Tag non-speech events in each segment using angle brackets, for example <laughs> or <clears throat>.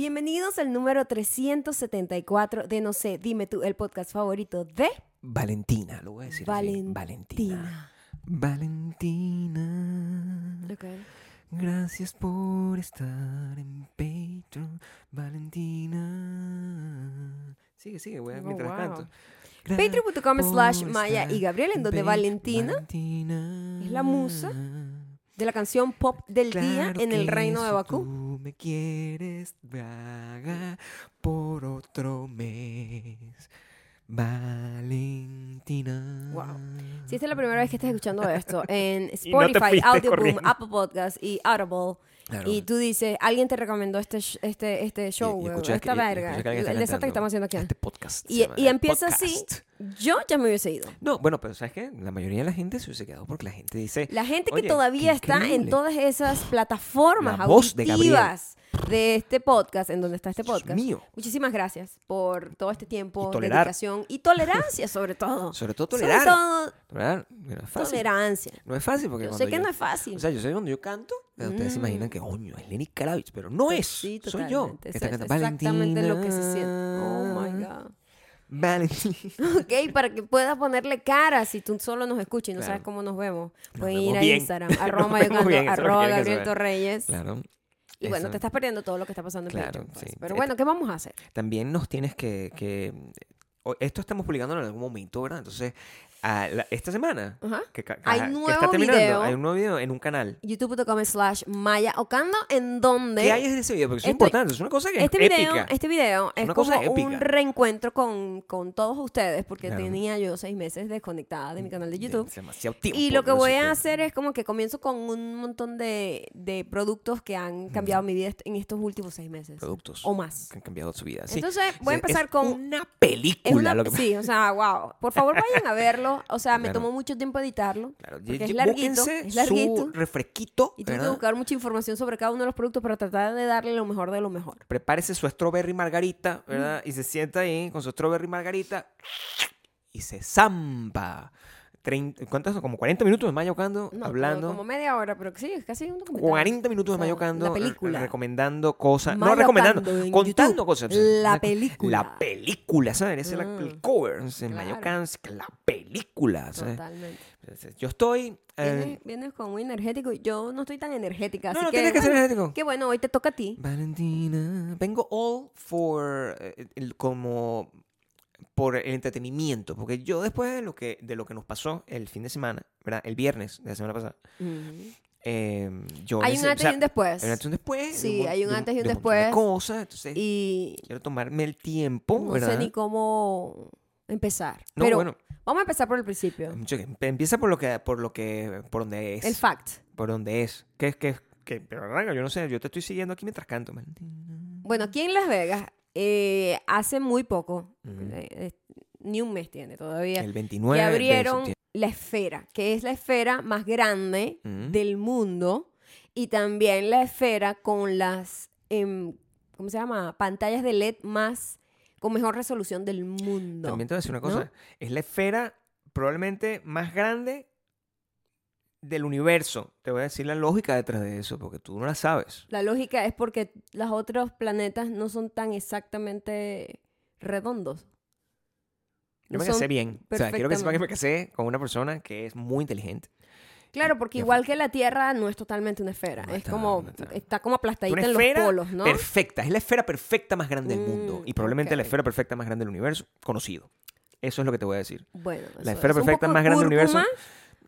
Bienvenidos al número 374 de No sé, dime tú, el podcast favorito de Valentina, lo voy a decir. Valentina. Valentina. Ok. Gracias por estar en Patreon, Valentina. Sigue, sigue, voy a Oh, mientras wow. canto. Patreon.com slash Maya y Gabriel, en donde Valentina Valentina es la musa de la canción pop del día en el reino de Bakú. Tú me quieres vaga por otro mes. Valentina. Wow. Si esta es la primera vez que estás escuchando <laughs> esto en no Spotify, fuiste Audioboom. Apple Podcast y Audible, Claro. y tú dices, alguien te recomendó este, este, este show, Y- y esta y verga, el desastre que estamos haciendo aquí. Este podcast. Y, y empieza así, podcast. yo ya me hubiese ido. No, bueno, pero ¿sabes qué? La mayoría de la gente se hubiese quedado porque la gente dice... La gente que "Oye, todavía está en increíble". todas esas plataformas La voz de Gabriel. De este podcast, en donde está este podcast. mío. Muchísimas gracias por todo este tiempo, Y dedicación y tolerancia sobre todo. <laughs> Sobre todo Sobre tolerar. todo Tolerar, no es fácil. tolerancia. No es fácil porque Yo sé que no es fácil. O sea, yo sé cuando yo canto, ustedes se Mm. imaginan que, coño, es Lenny Kravitz, pero no es. Sí, soy yo. es cantando, exactamente lo que se siente. Oh my God. Valentina. Ok, para que puedas ponerle cara si tú solo nos escuchas y no Claro. sabes cómo nos vemos. Nos vemos ir a bien. Instagram, <laughs> arroba es lo que arroba Gabriel. Torreyes. Claro. Y bueno, te estás perdiendo todo lo que está pasando en Claro, Patreon, pues. sí. Pero Eh, bueno, ¿qué vamos a hacer? También nos tienes que... que esto estamos publicándolo en algún momento, ¿verdad? Entonces, a la- esta semana, Ajá. que, ca- Hay que nuevo está terminando, video. hay un nuevo video en un canal. youtube.com slash Maya Ocando, en donde ¿Qué hay en ese video? Porque eso es Este- importante, es una cosa que es este video, épica. este video es como épica. un reencuentro con, con todos ustedes, porque Claro. tenía yo seis meses desconectada de mi canal de YouTube. Es demasiado tiempo. Y lo que voy a que- hacer es como que comienzo con un montón de, de productos que han cambiado mi vida en estos últimos seis meses. Productos O más. que han cambiado su vida. Sí. Entonces, voy a empezar es con... una película. Es una, lo que sí, o sea, wow. Por favor, vayan a verlo. O sea, me Claro. tomó mucho tiempo editarlo. Claro, porque y- es larguito. Es larguito. su refresquito, Y tuve que buscar mucha información sobre cada uno de los productos para tratar de darle lo mejor de lo mejor. Prepárese su strawberry margarita, Mm. ¿verdad? Y se sienta ahí con su strawberry margarita y se zampa. Trein- ¿Cuántos? Como 40 minutos de Maya Ocando No, hablando. Como, media hora, pero sí, es casi un documental. 40 minutos de O sea, Maya Ocando la película. re- recomendando cosas. No recomendando, contando YouTube. cosas. La película. La película, ¿sabes? Ese es la- Mm. el cover. Maya Claro. Es que la película, ¿sabes? Totalmente. Yo estoy... eh, Vienes, vienes con muy energético. Yo no estoy tan energética. no, así no que, tienes que ser bueno, energético. Qué bueno, hoy te toca a ti. Valentina. Vengo all for eh, el- como por el entretenimiento, porque yo después de lo que de lo que nos pasó el fin de semana, ¿verdad? El viernes de la semana pasada, eh, yo Hay un nece- o antes sea, y un después. hay un antes y un después. de Sí, hay un antes y un de montón de después. cosas, entonces Y quiero tomarme el tiempo, no ¿verdad? sé ni cómo empezar. no, Pero bueno, vamos a empezar por el principio. mucho que- empieza por lo que por lo que por donde es, El fact. por donde es, que es que que yo no sé, yo te estoy siguiendo aquí mientras canto, Valentina. Bueno, aquí en Las Vegas, eh, hace muy poco, Ujú. eh, eh, ni un mes tiene todavía, El 29 que de abrieron septiembre. la esfera, que es la esfera más grande Ujú. del mundo y también la esfera con las, em, ¿cómo se llama? Pantallas de LED más, con mejor resolución del mundo. También te voy a decir una ¿no? cosa. Es la esfera probablemente más grande del universo. Te voy a decir la lógica detrás de eso, porque tú no la sabes. La lógica es porque los otros planetas no son tan exactamente redondos. Yo me casé bien. O sea, quiero que sepa que me casé con una persona que es muy inteligente. Claro, porque igual que la Tierra no es totalmente una esfera. No es está, como, no está. está como aplastadita en los polos, ¿no? Perfecta. Es la esfera perfecta más grande del mundo. Mm, Y probablemente la esfera perfecta más grande del universo conocido. Eso es lo que te voy a decir. Bueno, La esfera es perfecta más grande del universo.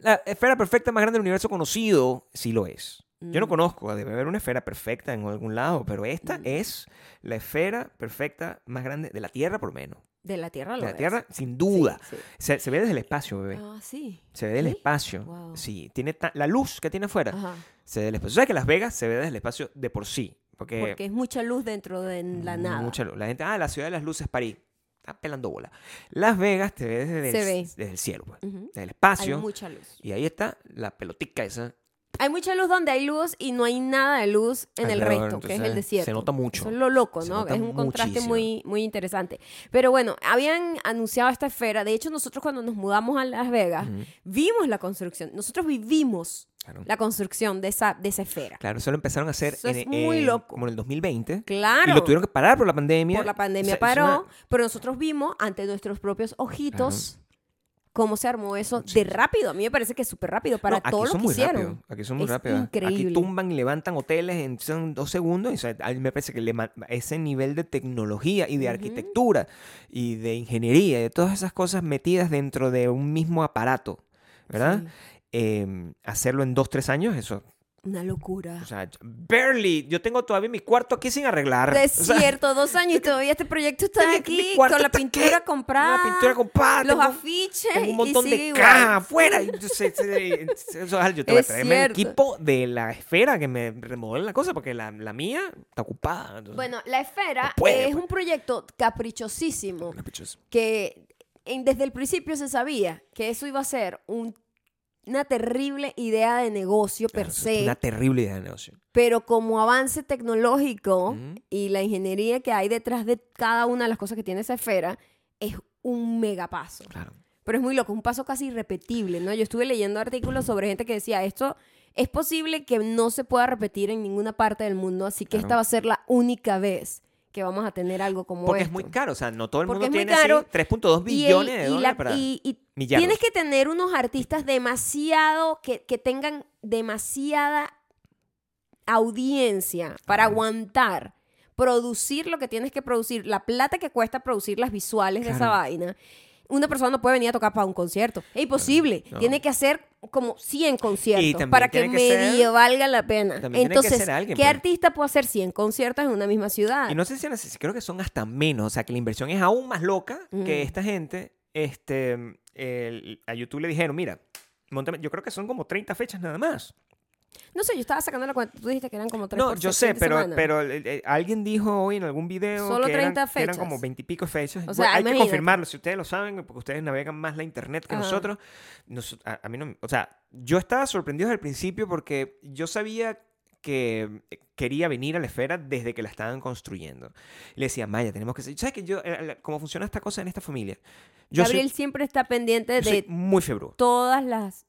La esfera perfecta más grande del universo conocido sí lo es. Yo no Mm. conozco, debe haber una esfera perfecta en algún lado, pero esta Mm. es la esfera perfecta más grande de la Tierra, por menos. De la Tierra lo De la. Tierra, sin duda. Sí, sí. Se, se ve desde el espacio, bebé. Ah, sí. Se ve del ¿Sí? espacio. Wow. Sí, tiene la luz que tiene afuera. Ajá. Se ve del espacio. ¿Sabes que Las Vegas se ve desde el espacio de por sí? Porque, Porque es mucha luz dentro de la nada. mucha luz. La gente, ah, la ciudad de las luces, París. Está pelando bola. Las Vegas te ve desde, el, ve. desde el cielo, pues. Desde el Hay espacio. mucha luz. Y ahí está la pelotica esa. Hay mucha luz donde hay luz y no hay nada de luz en el resto, que es el desierto. se nota mucho. Eso es lo loco, ¿no? Es un contraste muchísimo. muy, muy interesante. Pero bueno, habían anunciado esta esfera. De hecho, nosotros cuando nos mudamos a Las Vegas, vimos la construcción. Nosotros vivimos Claro. la construcción de esa, de esa esfera. Claro, eso lo empezaron a hacer Eso es en- muy en- loco. como en el 2020. Claro. Y lo tuvieron que parar por la pandemia. Por la pandemia O sea, es paró, una- pero nosotros vimos ante nuestros propios ojitos cómo se armó eso de rápido. A mí me parece que es súper rápido para No, aquí todo lo que hicieron. rápidos, Aquí son muy Es rápidos. Aquí increíble. tumban y levantan hoteles en son dos segundos. Y, o sea, a mí me parece que le ese nivel de tecnología y de arquitectura y de ingeniería y de todas esas cosas metidas dentro de un mismo aparato, ¿verdad? Sí, Eh, hacerlo en dos, tres años, eso. una locura. O sea, barely. Yo tengo todavía mi cuarto aquí sin arreglar. O sea, Desierto, dos años y todavía este proyecto está mi- aquí mi con la pintura aquí, comprada. Una pintura comprada. Los tengo- afiches. Tengo un montón de cajas afuera. yo eso, Al, yo te voy a Es traerme el cierto. equipo de la esfera que me remodele la cosa porque la, la mía está ocupada. entonces- Bueno, la esfera No puede, es pues. un proyecto caprichosísimo Caprichoso. que en- desde el principio se sabía que eso iba a ser un- una terrible idea de negocio per se, una terrible idea de negocio. pero como avance tecnológico y la ingeniería que hay detrás de cada una de las cosas que tiene esa esfera es un megapaso. Claro. Pero es muy loco, un paso casi irrepetible, ¿no? Yo estuve leyendo artículos sobre gente que decía, esto es posible que no se pueda repetir en ninguna parte del mundo, así que Claro. esta va a ser la única vez que vamos a tener algo como Porque es muy caro. O sea, no todo el Porque mundo tiene así caro, 3.2 Y el- billones de dólares la- para... y- y tienes que tener unos artistas demasiado, que, que tengan demasiada audiencia para aguantar producir lo que tienes que producir, la plata que cuesta producir las visuales de esa vaina. Una persona no puede venir a tocar para un concierto. Es imposible. no. Tiene que hacer como 100 conciertos para que ser- medio valga la pena. Entonces, alguien, ¿qué pues. artista puede hacer 100 conciertos en una misma ciudad? Y no sé si creo que son hasta menos. O sea, que la inversión es aún más loca Mm. que esta gente. Este, el- a YouTube le dijeron, mira, yo creo que son como 30 fechas nada más. No sé, yo estaba sacando la cuenta. Tú dijiste que eran como 3 No, yo sé, pero, semana. pero eh, eh, alguien dijo hoy en algún video Solo que, eran, 30 que eran fechas. como 20 y pico fechas. O Bueno, sea, hay que confirmarlo, si ustedes lo saben, porque ustedes navegan más la internet que Ajá. nosotros. Nos- a, a mí no, o sea, yo estaba sorprendido desde el principio porque yo sabía que eh, quería venir a la esfera desde que la estaban construyendo. Y le decía, Maya, tenemos que... ser-". ¿Sabes que yo, cómo funciona esta cosa en esta familia? Yo soy- Gabriel siempre está pendiente de muy februdo. todas las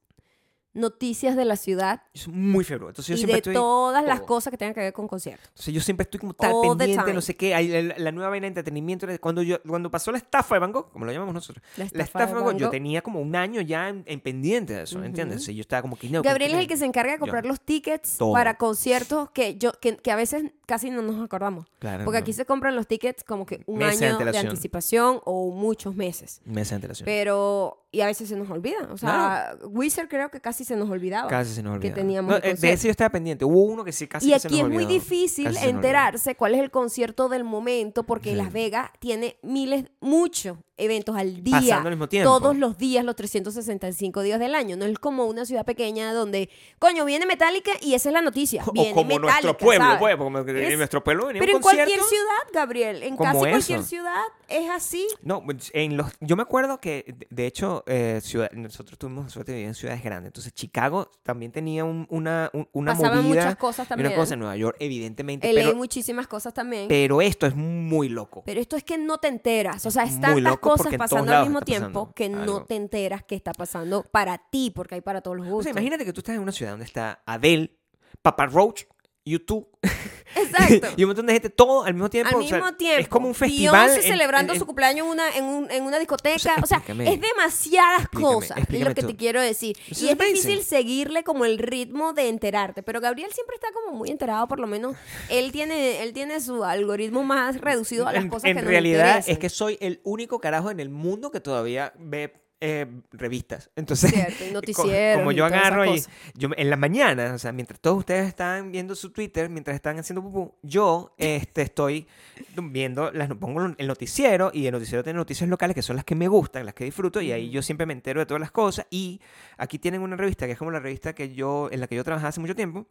noticias de la ciudad soy muy februdo. Entonces yo y siempre de estoy... todas las todo. cosas que tengan que ver con conciertos. O sea, yo siempre estoy como tal All pendiente, no sé qué. Hay la, la nueva vaina de entretenimiento. Cuando, yo, cuando pasó la estafa de Van Gogh, como lo llamamos nosotros, La la estafa estafa de Van Gogh, yo tenía como un año ya en, en pendiente de eso, Ujú. ¿entiendes? Yo estaba como que no. Gabriel es el que se encarga de comprar los tickets Todo. para conciertos que yo que, que a veces casi no nos acordamos. Claro, Porque no. aquí se compran los tickets como que un año de anticipación o muchos meses. Meses de antelación. Pero, y a veces se nos olvida. O sea, Wizard creo que casi se nos olvidaba. Casi se nos que olvidaba. teníamos No, el eh, de ese yo estaba pendiente. Hubo uno que sí casi y que se aquí nos es muy difícil enterarse cuál es el concierto del momento porque Sí. Las Vegas tiene miles, muchos eventos al día. Pasando al mismo tiempo. Todos los días, los 365 días del año. No es como una ciudad pequeña donde, coño, viene Metallica y esa es la noticia. Viene O como Metallica, nuestro pueblo, ¿sabes? pues, como Es- en nuestro pueblo venía Pero un en cualquier ciudad, Gabriel, en casi cualquier ciudad es así. No, pues, en los, yo me acuerdo que, de- hecho, eh, ciudad- nosotros tuvimos suerte de vivir en ciudades grandes. Entonces, Chicago también tenía un- una, un- una Pasaban movida. muchas cosas también. Una cosa en Nueva York, evidentemente. LA pero, muchísimas cosas también. pero esto es muy loco. Pero esto es que no te enteras. O sea, Es es muy tantas loco cosas pasando al mismo tiempo que no algo. te enteras que está pasando para ti, porque hay para todos los O gustos. sea, imagínate que tú estás en una ciudad donde está Adele, Papa Roach, YouTube <laughs> Exacto. <laughs> y un montón de gente, todo al mismo tiempo. Al o sea, mismo tiempo. Es como un festival. Beyoncé en- celebrando en- su cumpleaños en una, en, un- en una discoteca. O sea, O sea, es demasiadas Explícame, cosas. Es lo que tú. te quiero decir. Y es difícil seguirle como el ritmo de enterarte. Pero Gabriel siempre está como muy enterado, por lo menos. Él tiene, él tiene su algoritmo más reducido a las en, cosas en que nos realidad es que soy el único carajo en el mundo que todavía ve eh, revistas. Entonces, Cierto, <laughs> como yo agarro y yo en la mañana, o sea, mientras todos ustedes están viendo su Twitter, mientras están haciendo pupú, yo este, estoy viendo, las, pongo el noticiero y el noticiero tiene noticias locales que son las que me gustan, las que disfruto y ahí yo siempre me entero de todas las cosas y aquí tienen una revista que es como la revista que yo en la que yo trabajaba hace mucho tiempo,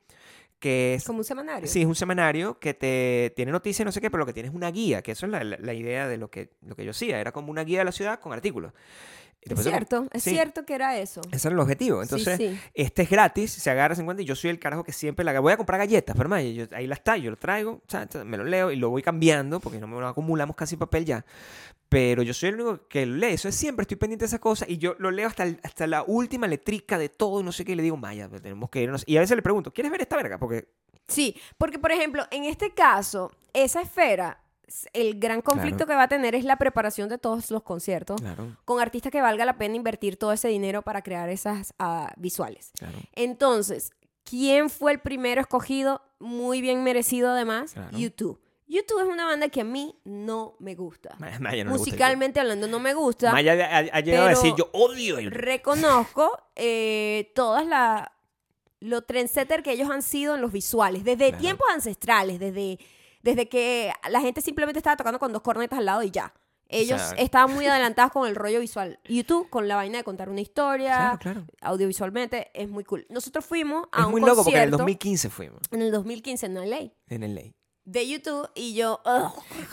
que es Como un semanario. Sí, es un semanario que te tiene noticias, no sé qué, pero lo que tiene es una guía, que eso es la, la- la idea de lo que, lo que yo hacía. Era como una guía de la ciudad con artículos. Es cierto, es sí, cierto que era eso. Ese era el objetivo. Entonces, sí. este es gratis, se agarra 50 y yo soy el carajo que siempre la voy a comprar galletas, pero hermano, yo- ahí las está, yo lo traigo, cha, cha, me lo leo y lo voy cambiando porque no me lo acumulamos casi papel ya. Pero yo soy el único que lo lee. Eso es siempre, estoy pendiente de esa cosa. Y yo lo leo hasta, el- hasta la última letrica de todo y no sé qué. Y le digo, Maya, pues, tenemos que irnos. Y a veces le pregunto, ¿quieres ver esta verga? Porque Sí, porque por ejemplo, en este caso, esa esfera, el gran conflicto Claro. que va a tener es la preparación de todos los conciertos Claro, con artistas que valga la pena invertir todo ese dinero para crear esas ah, visuales. claro. Entonces, ¿quién fue el primero escogido? Muy bien merecido además. YouTube. YouTube es una banda que a mí no me gusta. Maya, no le gusta el Musicalmente hablando no me gusta. Maya ha, ha llegado a decir, yo odio el reconozco eh, todas la lo trendsetter que ellos han sido en los visuales desde tiempos ancestrales desde desde que la gente simplemente estaba tocando con dos cornetas al lado y ya ellos sea- estaban muy <laughs> adelantados con el rollo visual YouTube con la vaina de contar una historia Claro, claro. audiovisualmente es muy cool nosotros fuimos a Es un muy loco porque en el concierto 2015 fuimos, en el 2015 en LA en el ley. de YouTube y yo ugh,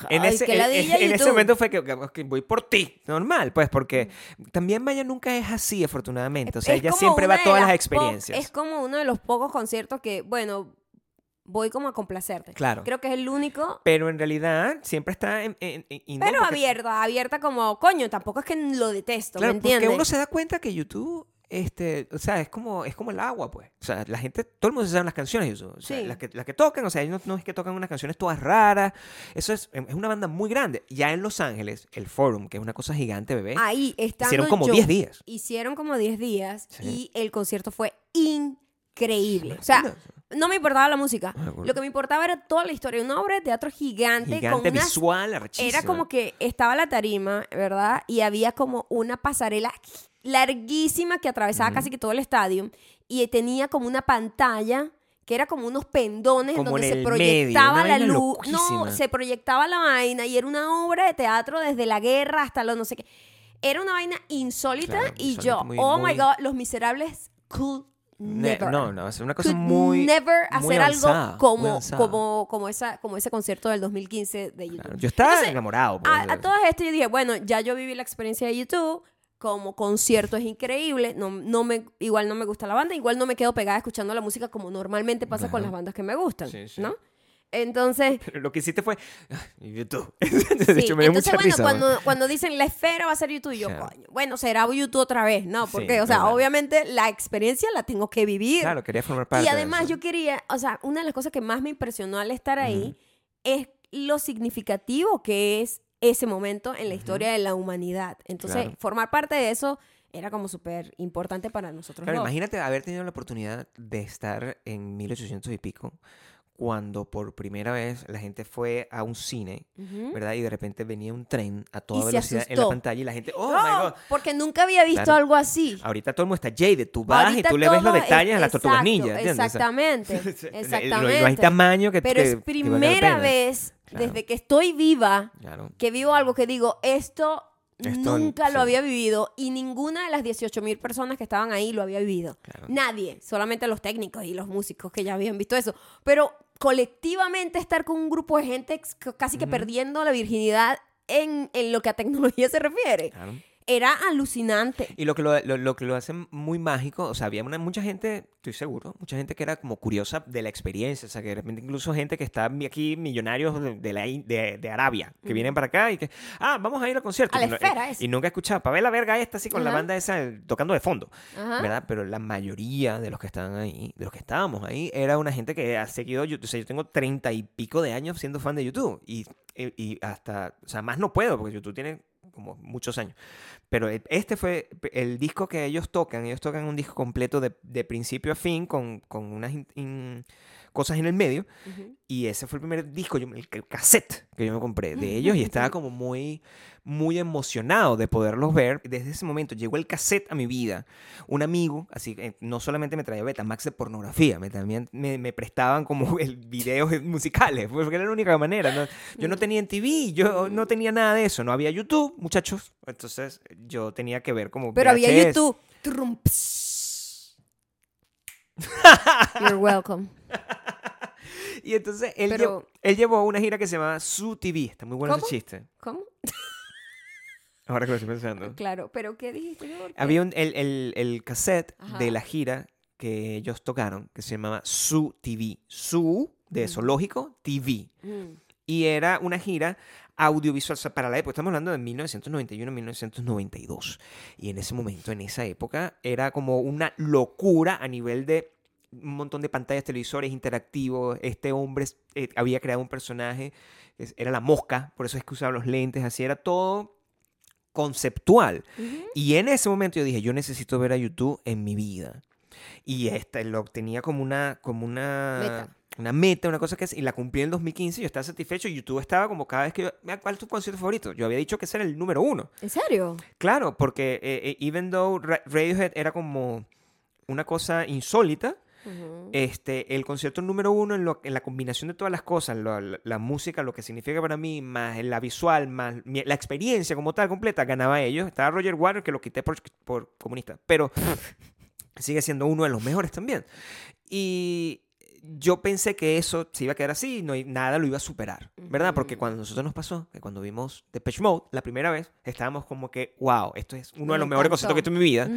En, ay, ese, qué en- ese YouTube. momento fue que, que- que voy por ti, normal, pues, porque también Maya nunca es así, afortunadamente. O sea, Es ella siempre va a todas las experiencias. Es como uno de los pocos conciertos que, bueno, voy como a complacerte. Claro. Creo que es el único. Pero en realidad siempre está en... en- Pero porque- abierta, abierta como, coño, tampoco es que lo detesto, Claro, ¿me porque entiendes? uno se da cuenta que YouTube, este, o sea, es como, es como el agua, pues. O sea, la gente, todo el mundo se sabe las canciones de YouTube. O sea, Sí. las, que, las que tocan, o sea, ellos no, no es que tocan unas canciones todas raras. Eso es, es una banda muy grande. Ya en Los Ángeles, el Forum, que es una cosa gigante, bebé, Ahí estando hicieron como yo, 10 días. Hicieron como 10 días Sí. y el concierto fue increíble. O sea, no me importaba la música. Lo que me importaba era toda la historia. Una obra de teatro gigante, Gigante con unas visual. Era como que estaba la tarima, ¿verdad? Y había como una pasarela larguísima que atravesaba casi que todo el estadio y tenía como una pantalla que era como unos pendones en Como donde se proyectaba medio, la luz. No, se proyectaba la vaina y era una obra de teatro desde la guerra hasta lo no sé qué. Era una vaina insólita Claro, y yo, muy- oh muy- my god, los miserables could Ne- never. No, no, es una cosa could muy. never muy hacer avanzada, algo muy como, como, como, esa, como ese concierto del 2015 de YouTube. Claro, Yo estaba Entonces, enamorado. A, a todas estas yo dije, bueno, ya yo viví la experiencia de YouTube, como concierto es increíble, no, no me, igual no me gusta la banda, igual no me quedo pegada escuchando la música como normalmente pasa con las bandas que me gustan, Sí, sí. ¿no? Entonces, <laughs> Pero lo que hiciste fue. "Ah, YouTube. <laughs> de sí, hecho, me dio entonces mucha bueno, risa. cuando, dicen la esfera va a ser YouTube, yo, Claro. coño, bueno, será YouTube otra vez, ¿no? Sí, Porque, o sea, obviamente la experiencia la tengo que vivir. Claro, quería formar parte. Y de además eso. yo quería, o sea, una de las cosas que más me impresionó al estar ahí es lo significativo que es ese momento en la historia de la humanidad. Entonces, Claro. formar parte de eso era como súper importante para nosotros. Claro, dos. imagínate haber tenido la oportunidad de estar en 1800 y pico, cuando por primera vez la gente fue a un cine. ¿verdad? Y de repente venía un tren a toda Y velocidad en la pantalla y la gente, oh my god. Porque nunca había visto Claro. algo así. Ahorita todo el mundo está jaded, tú vas Ahorita y tú le ves los detalles es- a las tortugas ninja, sea, Exactamente, <laughs> no- hay exactamente. tamaño que Pero que- es primera vez Claro. desde que estoy viva Claro. que vivo algo que digo, esto, Esto, nunca sí. lo había vivido y ninguna de las 18 mil personas que estaban ahí lo había vivido. Nadie, solamente los técnicos y los músicos que ya habían visto eso. Pero colectivamente estar con un grupo de gente casi que perdiendo la virginidad en, en lo que a tecnología se refiere, Claro. Era alucinante. Y lo que lo, lo- lo que lo hace muy mágico, o sea, había una- mucha gente, estoy seguro, mucha gente que era como curiosa de la experiencia, o sea, que de repente incluso gente que está aquí, millonarios de, de la, de, de Arabia, que vienen para acá y que, ah, vamos a ir al concierto. A la y, no- esfera, eso. y nunca he escuchado, para ver la verga esta así con la banda esa eh, tocando de fondo, Ajá. ¿verdad? Pero la mayoría de los que estaban ahí, de los que estábamos ahí, era una gente que ha seguido, YouTube. o sea, yo tengo treinta y pico de años siendo fan de YouTube y, y- y hasta, o sea, más no puedo porque YouTube tiene como muchos años. Pero e- este fue el disco que ellos tocan. Ellos tocan un disco completo de, principio a fin con, con unas in- cosas en el medio. Ujú. Y ese fue el primer disco, yo, el ca- cassette que yo me compré de ellos y estaba como muy, muy emocionado de poderlos ver. Desde ese momento llegó el cassette a mi vida. Un amigo, así que no solamente me traía Betamax de pornografía, me, también me, me prestaban como <laughs> el videos musicales, pues, porque era la única manera. ¿no? Yo no tenía en TV, yo no tenía nada de eso, no había YouTube, muchachos. Entonces yo tenía que ver como... Pero había VHS. YouTube. Trum, pss. <laughs> You're welcome. <laughs> Y entonces él, Pero- llevó, él llevó una gira que se llama Su TV. Está muy bueno ¿Cómo? ese chiste. ¿Cómo? <laughs> Ahora que lo estoy pensando. Claro, pero ¿qué dijiste? Había un- el, el- el cassette Ajá. de la gira que ellos tocaron, que se llamaba Su TV. Su, de zoológico, TV. Mm. Y era una gira audiovisual o sea, para la época. Estamos hablando de 1991-1992. Y en ese momento, en esa época, era como una locura a nivel de un montón de pantallas, televisores interactivos. Este hombre eh, había creado un personaje, era la mosca, por eso es que usaba los lentes, así era todo conceptual. Y en ese momento yo dije, yo necesito ver a YouTube en mi vida. Y este, lo tenía como una, como una Meta. Una meta, una cosa que es, y la cumplí en el 2015 y yo estaba satisfecho y YouTube estaba como cada vez que yo, "Mira, ¿cuál es tu concierto favorito? Yo había dicho que ese era el número uno. ¿En serio? Claro, porque eh, eh, even though Ra- Radiohead era como una cosa insólita, este, el concierto número uno en, lo- en la combinación de todas las cosas, lo- la, la música, lo que significa para mí, más la visual, más mi- la experiencia como tal completa, ganaba ellos. Estaba Roger Waters, que lo quité por, por comunista, pero <laughs> sigue siendo uno de los mejores también. Y yo pensé que eso se iba a quedar así y no, nada lo iba a superar, ¿verdad? Porque cuando a nosotros nos pasó, que cuando vimos Depeche Mode la primera vez, estábamos como que, wow, esto es uno de los mejores conciertos que he visto en mi vida.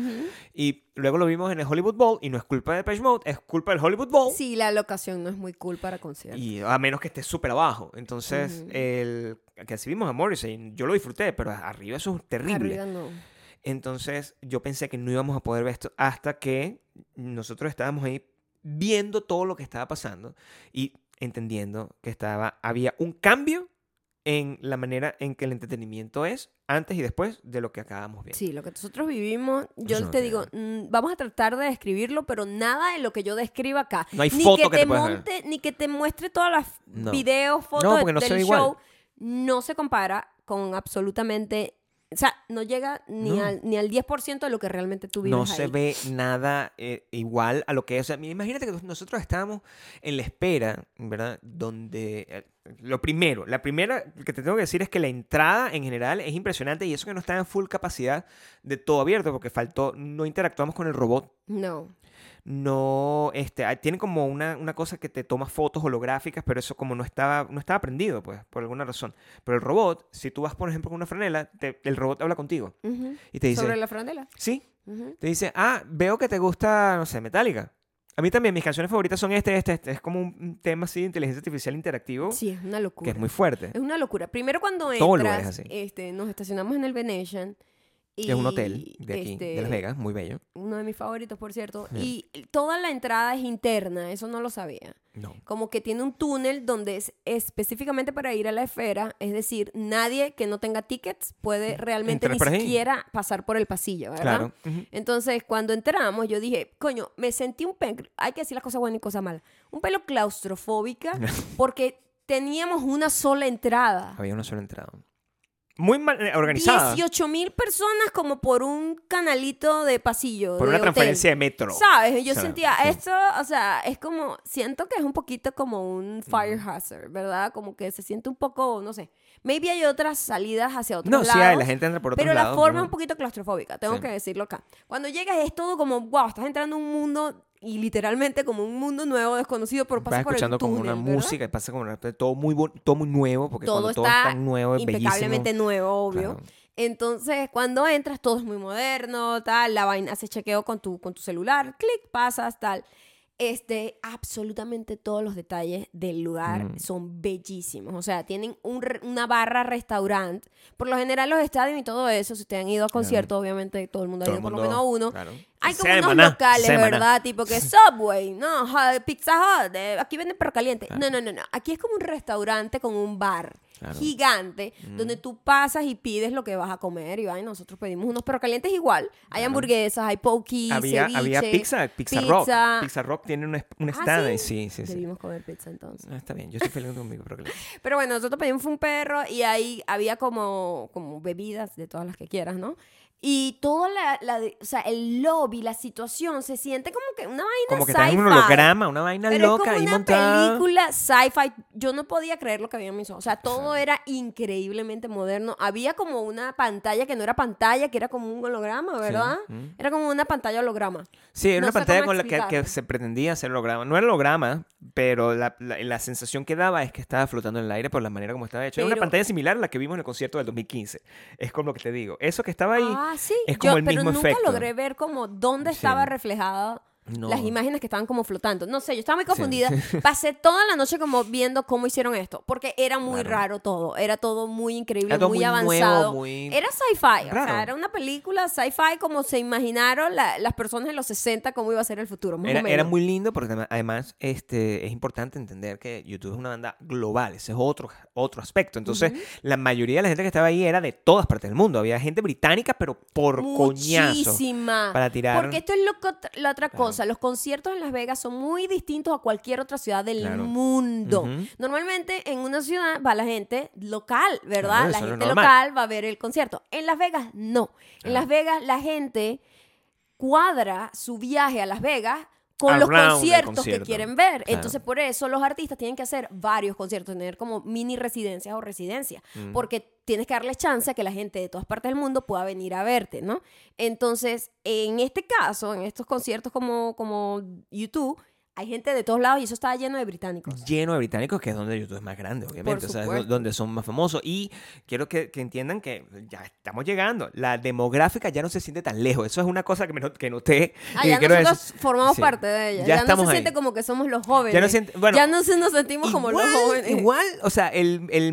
Y luego lo vimos en el Hollywood Bowl y no es culpa de Depeche Mode, es culpa del Hollywood Bowl. Sí, la locación no es muy cool para conciertos. Y a menos que esté súper abajo. Entonces, el que así vimos a Morrissey, yo lo disfruté, pero arriba eso es terrible. Arriba no. Entonces, yo pensé que no íbamos a poder ver esto hasta que nosotros estábamos ahí viendo todo lo que estaba pasando y entendiendo que estaba había un cambio en la manera en que el entretenimiento es antes y después de lo que acabamos viendo. Sí, lo que nosotros vivimos, yo no te digo, mm, vamos a tratar de describirlo, pero nada de lo que yo describa acá. No hay ni foto que, que te te puedas ver. monte, ni que te muestre todas las videos, fotos del igual. show. No se compara con absolutamente, o sea, no llega ni, No. al, ni al 10% de lo que realmente tú vives no se ahí. ve nada eh, igual a lo que es. O sea, imagínate que nosotros estábamos en la espera, ¿verdad? Donde eh, lo primero, la primera que te tengo que decir es que la entrada en general es impresionante y eso que no está en full capacidad de todo abierto porque faltó, no interactuamos con el robot. No. No, este, ah, tiene como una, una cosa que te toma fotos holográficas, pero eso como no estaba, no estaba prendido, pues, por alguna razón. Pero el robot, si tú vas, por ejemplo, con una franela, te- el robot habla contigo y te dice, Sobre la frandela. sí, te dice, ah, veo que te gusta, no sé, Metallica. A mí también, mis canciones favoritas son este, este, este. Es como un tema así de inteligencia artificial interactivo Sí, es una locura. que es muy fuerte. Es una locura. Primero cuando Todo lo entras, es así. este, nos estacionamos en el Venetian. Y, es un hotel de aquí, este, de Las Vegas, muy bello. Uno de mis favoritos, por cierto. Y toda la entrada es interna, eso no lo sabía. No. Como que tiene un túnel donde es específicamente para ir a la esfera, es decir, nadie que no tenga tickets puede realmente Entrar ni siquiera pasar por el pasillo, ¿verdad? Claro. Entonces, cuando entramos, yo dije, coño, me sentí un pelo, hay que decir las cosas buenas y cosas malas, un pelo claustrofóbica <laughs> porque teníamos una sola entrada. Había una sola entrada. Muy mal eh, organizada. 18 mil personas como por un canalito de pasillo. por de una hotel. transferencia de metro. ¿Sabes? Yo O sea, sentía sí. esto, o sea, es como, siento que es un poquito como un fire hazard, ¿verdad? Como que se siente un poco, no sé. Maybe hay otras salidas hacia otros No, lados. sí hay, la gente entra por otros Pero la forma ¿no? es un poquito claustrofóbica, tengo Sí. que decirlo acá. Cuando llegas es todo como, wow, estás entrando a un mundo y literalmente como un mundo nuevo, desconocido, pero Vas pasas por el escuchando como una túnel, ¿verdad? música y pasa como una- todo muy todo muy nuevo porque Todo todo está es tan nuevo es impecablemente bellísimo. nuevo, obvio. Claro. Entonces, cuando entras, todo es muy moderno, tal, la vaina hace chequeo con tu, con tu celular, clic, pasas, tal. Este, absolutamente todos los detalles del lugar Mm. son bellísimos. O sea, tienen un una barra restaurante. Por lo general, los estadios y todo eso, si ustedes han ido a conciertos, obviamente todo el mundo ha ido por lo menos a uno. claro. Hay como Sea de unos locales. ¿verdad? Tipo que <laughs> Subway, no, Pizza Hut, eh, aquí venden perro caliente. No, no, no, no. Aquí es como un restaurante con un bar Claro. gigante donde tú pasas y pides lo que vas a comer y ay, nosotros pedimos unos perros calientes igual. Hay hamburguesas, hay pokies, Había, había pizza, pizza, rock. pizza. Rock tiene un, un Ah, stand ¿sí? sí, sí, sí. Debimos comer pizza entonces. Ah, está bien, yo estoy feliz conmigo, pero claro. <laughs> Pero bueno, nosotros pedimos un perro y ahí había como, como bebidas de todas las que quieras, ¿no? Y todo la, la o sea, el lobby, la situación, se siente como que una vaina Como que está en un holograma, una vaina Pero loca es como ahí una montada. película sci-fi. Yo no podía creer lo que había en mis ojos. O sea, todo era increíblemente moderno. Había como una pantalla que no era pantalla, que era como un holograma, ¿verdad? mm. Era como una pantalla holograma. Sí, era No una pantalla con la que, que se pretendía hacer holograma. No era holograma, pero la, la- la sensación que daba es que estaba flotando en el aire por la manera como estaba hecho. Era una pantalla similar a la que vimos en el concierto del 2015. Es como lo que te digo. Eso que estaba ahí ah, sí. es como Yo- el pero nunca efecto. logré ver como dónde estaba reflejado No. las imágenes que estaban como flotando. No sé, yo estaba muy confundida. <laughs> Pasé toda la noche como viendo cómo hicieron esto, porque era muy Claro. raro todo, era todo muy increíble, todo muy, muy nuevo, avanzado. muy- Era sci-fi, o sea, era una película sci-fi como se imaginaron la- las personas en los 60 cómo iba a ser el futuro, más Era, o menos. era muy lindo porque adem- además este, es importante entender que YouTube es una banda global, ese es otro, otro aspecto. Entonces, la mayoría de la gente que estaba ahí era de todas partes del mundo. Había gente británica, pero por coñazo. Muchísima. para tirar- Porque esto es lo la otra Claro. Los conciertos en Las Vegas son muy distintos a cualquier otra ciudad del Claro. mundo. Normalmente en una ciudad va la gente local, ¿verdad? Claro, la gente local va a ver el concierto. En Las Vegas, no. En Claro. Las Vegas la gente cuadra su viaje a Las Vegas con los conciertos que quieren ver. Claro. Entonces, por eso los artistas tienen que hacer varios conciertos, tener como mini residencias o residencias, Mm. porque tienes que darle chance a que la gente de todas partes del mundo pueda venir a verte, ¿no? Entonces, en este caso, en estos conciertos como, como YouTube, hay gente de todos lados y eso estaba lleno de británicos. lleno de británicos, que es donde YouTube es más grande, obviamente, o sea, es donde son más famosos. Y quiero que, que entiendan que ya estamos llegando. La demográfica ya no se siente tan lejos. Eso es una cosa que, me que noté. Ah, que ya nosotros decir. formamos Sí. parte de ella. Ya Ya, no se ahí. siente como que somos los jóvenes. Ya no siente- bueno, ya no se nos sentimos como los jóvenes. Igual, o sea, el, el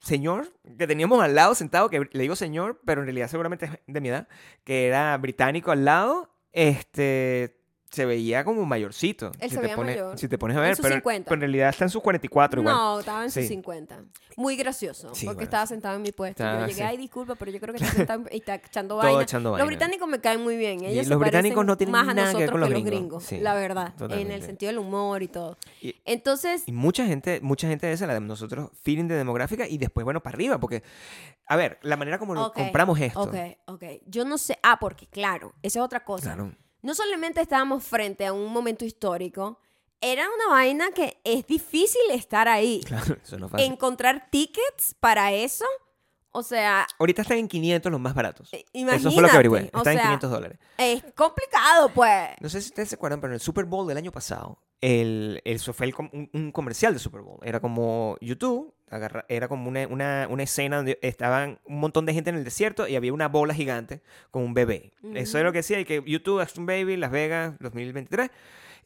señor que teníamos al lado sentado, que le digo señor, pero en realidad seguramente es de mi edad, que era británico al lado, este se veía como mayorcito. Él si se te veía pones- mayor. Si te pones a En ver, sus pero, 50. pero en realidad está en sus 44 igual. No, estaba en sus Sí. 50. Muy gracioso. Sí, porque bueno, estaba sentado en mi puesto. Está- yo llegué, sí. ay, disculpa, pero yo creo que <laughs> está sentado y está echando Todo vaina. echando Los vaina. británicos me caen muy bien. Ellos se los británicos no tienen más a nada que ver nosotros con los que los gringos. gringos. Sí, la verdad. En totalmente. el sentido del humor y todo. Y- Entonces, Y mucha gente, mucha gente de esa, la de nosotros, feeling de demográfica y después, bueno, para arriba, porque, a ver, la manera como lo Ok, compramos esto. Ok, ok. Yo no sé. Ah, porque claro, esa es otra cosa. Claro. No solamente estábamos frente a un momento histórico, era una vaina que es difícil estar ahí. <laughs> Claro, eso no es fácil. Encontrar tickets para eso, o sea, Ahorita están en 500 los más baratos. eh, Eso fue lo que averigüé. imagínate, o Están en sea, 500 dólares. es complicado, pues. No sé si ustedes se acuerdan, pero en el Super Bowl del año pasado, el, el- eso fue el un, un comercial de Super Bowl. Era como YouTube, agarra- era como una, una, una escena donde estaban un montón de gente en el desierto y había una bola gigante con un bebé. Eso es lo que decía, y que YouTube, Action Baby, Las Vegas, 2023.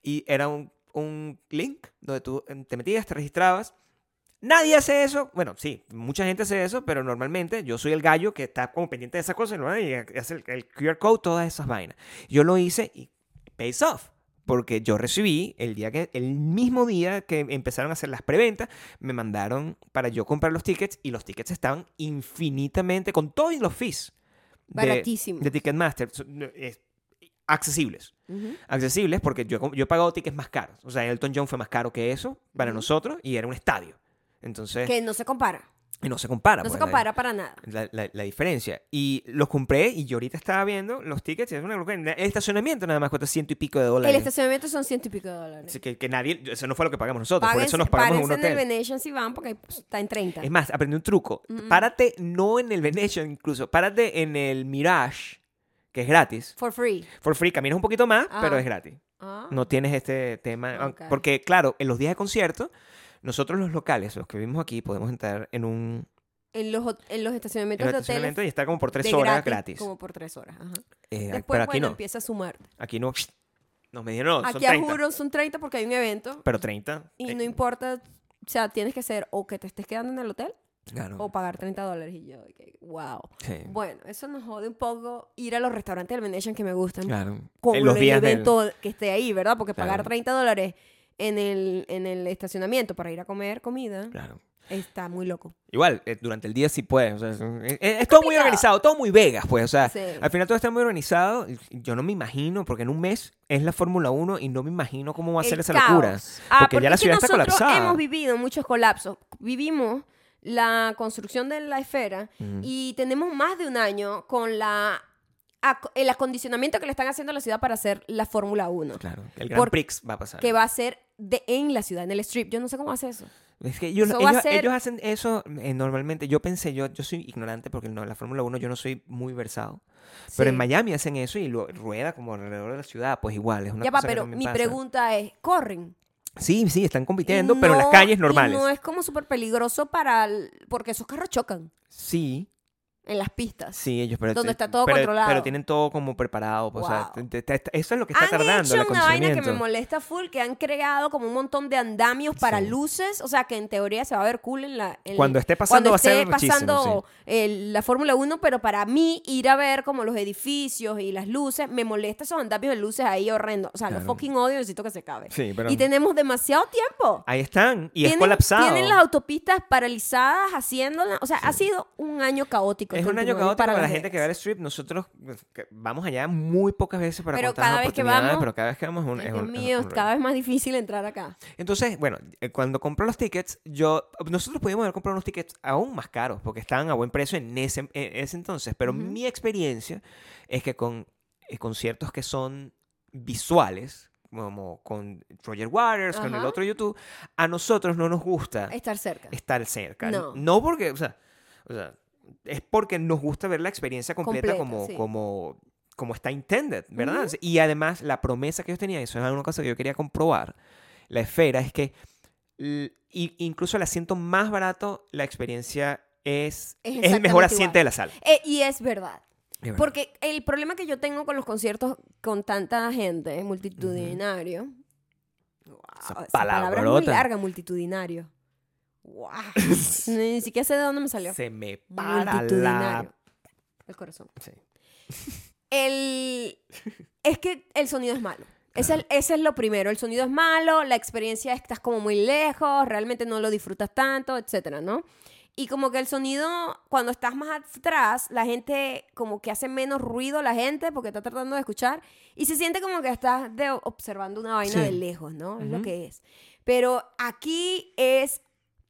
Y era un, un link donde tú eh, te metías, te registrabas. Nadie hace eso. Bueno, sí, mucha gente hace eso, pero normalmente yo soy el gallo que está como pendiente de esas cosas ¿no? y hace el, el QR code, todas esas vainas. Yo lo hice y pays off. Porque yo recibí el día que, el mismo día que empezaron a hacer las preventas, me mandaron para yo comprar los tickets y los tickets estaban infinitamente con todos los fees de, Baratísimo. de Ticketmaster accesibles accesibles porque yo, yo he pagado tickets más caros. O sea, Elton John fue más caro que eso para nosotros y era un estadio. Entonces, Que no se compara. Y no se compara. No se pues, la- compara para nada. La, la- la diferencia. Y los compré y yo ahorita estaba viendo los tickets y es una. El estacionamiento nada más cuesta ciento y pico de El dólares. estacionamiento son ciento y pico de dólares. Así que, que nadie, eso no fue lo que pagamos nosotros. por eso nos pagamos un párense en hotel. el Venetian si van porque pues, está en 30. Es más, aprendí un truco. Ujú. Párate no en el Venetian incluso, párate en el Mirage, que es gratis. For free. For free, caminas un poquito más, pero Ajá. es gratis. Ah. No tienes este tema. aun- Ok. Porque, claro, en los días de concierto, nosotros los locales, los que vivimos aquí, podemos entrar en un, En los, en los en estacionamientos un de estacionamiento hoteles. y estar como por tres horas gratis. Como por tres horas. Ajá. Eh, Después, pero aquí bueno, no. empieza a sumar. Aquí no. Nos me dijeron, no, Aquí a 30. juro son 30 porque hay un evento. Pero 30. Y eh, no importa, o sea, tienes que ser o que te estés quedando en el hotel claro. o pagar 30 dólares. Y yo, ok, wow. Sí, Bueno, eso nos jode un poco ir a los restaurantes del Venetian que me gustan. claro. Como En los el días del- evento que esté ahí, ¿verdad? Porque pagar Claro. 30 dólares en el, en el estacionamiento para ir a comer comida Claro. está muy loco. Igual, eh, durante el día sí puedes. o sea, es, es- es todo muy organizado, todo muy Vegas, pues. O sea, Sí. al final todo está muy organizado. Yo no me imagino, porque en un mes es la Fórmula 1 y no me imagino cómo va a ser El esa caos. locura. Ah, porque ya la ciudad está colapsada. hemos vivido muchos colapsos. Vivimos la construcción de la esfera y tenemos más de un año con la el acondicionamiento que le están haciendo a la ciudad para hacer la Fórmula 1, Claro, el Grand Por- Prix va a pasar. que va a ser de, en la ciudad, en el strip. Yo no sé cómo hace eso. Es que ellos, ellos, ser- ellos hacen eso eh, normalmente. Yo pensé, yo, yo soy ignorante porque no, la Fórmula 1 yo no soy muy versado. Pero en. Miami hacen eso y lo rueda como alrededor de la ciudad. Pues igual, es una Ya cosa que pero también mi pasa. pregunta es, ¿corren? Sí, sí, están compitiendo, pero en las calles y normales. no es como súper peligroso para... el- porque esos carros chocan. Sí, en las pistas. Sí, ellos, pero, Donde está todo pero- controlado. Pero tienen todo como preparado. pues, O sea, Wow. te- te- te- eso es lo que está han tardando el hecho una vaina que me molesta full, que han creado como un montón de andamios para Sí. luces, o sea, que en teoría se va a ver cool en la... en- Cuando esté pasando cuando va a ser esté pasando el- la Fórmula 1, pero para mí ir a ver como los edificios y las luces, me molesta esos andamios de luces ahí horrendos. O sea, los Claro. fucking odio, necesito que se acabe. Sí, pero Y tenemos demasiado tiempo. ahí están. Y es colapsado. Tienen las autopistas paralizadas haciéndola. O sea, ha sido un año caótico. Es un año caótico para la Las gente que va al strip. Nosotros que vamos allá muy pocas veces para Pero contar cada vez que vamos- pero cada vez que vamos es un, es un- es mío, un- cada vez más difícil entrar acá. Entonces, bueno, eh, cuando compró los tickets, yo nosotros pudimos haber comprado unos tickets aún más caros porque estaban a buen precio en ese, en ese entonces. Pero Ujú. mi experiencia es que con eh, conciertos que son visuales, como con Roger Waters, con el Ajá. otro YouTube, a nosotros no nos gusta Estar cerca. estar cerca. No. porque, o sea, o sea, es porque nos gusta ver la experiencia completa, Completa, como, sí. como, como está intended, ¿verdad? Ujú. Y además, la promesa que ellos tenían, eso es una cosa que yo quería comprobar, la esfera, es que i- incluso el asiento más barato, la experiencia es, Es es el mejor asiento igual. de la sala. Eh, y es verdad. Es verdad. Porque el problema que yo tengo con los conciertos con tanta gente, multitudinario. Wow, Esa esa palabra es muy larga, multitudinario. Wow. <laughs> Ni siquiera sé de dónde me salió. Se me para la... El corazón. Sí. El... Es que el sonido es malo. Ese, es, ese es lo primero. El sonido es malo, la experiencia es que estás como muy lejos, realmente no lo disfrutas tanto, etcétera, ¿no? Y como que el sonido, cuando estás más atrás, la gente como que hace menos ruido la gente porque está tratando de escuchar y se siente como que estás de- observando una vaina Sí. de lejos, ¿no? Es lo que es. Pero aquí es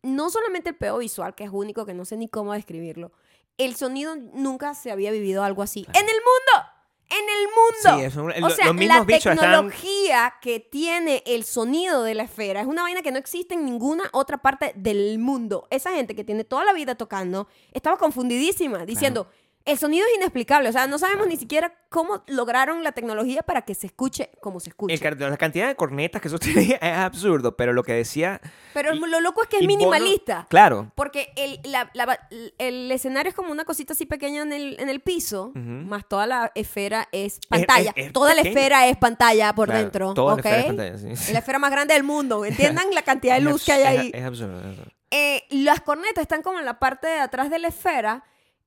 no solamente el peo visual, que es único, que no sé ni cómo describirlo. El sonido nunca se había vivido algo así. ¡En el mundo! ¡En el mundo! Sí, o sea, los mismos la bichos están... tecnología que tiene el sonido de la esfera es una vaina que no existe en ninguna otra parte del mundo. Esa gente que tiene toda la vida tocando estaba confundidísima, diciendo, el sonido es inexplicable. O sea, no sabemos ni siquiera cómo lograron la tecnología para que se escuche como se escucha. el la cantidad de cornetas que eso <laughs> tenía es absurdo, pero lo que decía... Pero y- lo loco es que es Bono- minimalista. claro. Porque el, la- la- el escenario es como una cosita así pequeña en el, en el piso, Ujú. más toda la esfera es pantalla. es toda la esfera es pantalla por Claro, dentro. toda la esfera es pantalla, sí. Es la esfera más grande del mundo. <laughs> ¿Entiendan la cantidad de Es luz que hay ahí? Es, es absurdo. es absurdo. Eh, las cornetas están como en la parte de atrás de la esfera,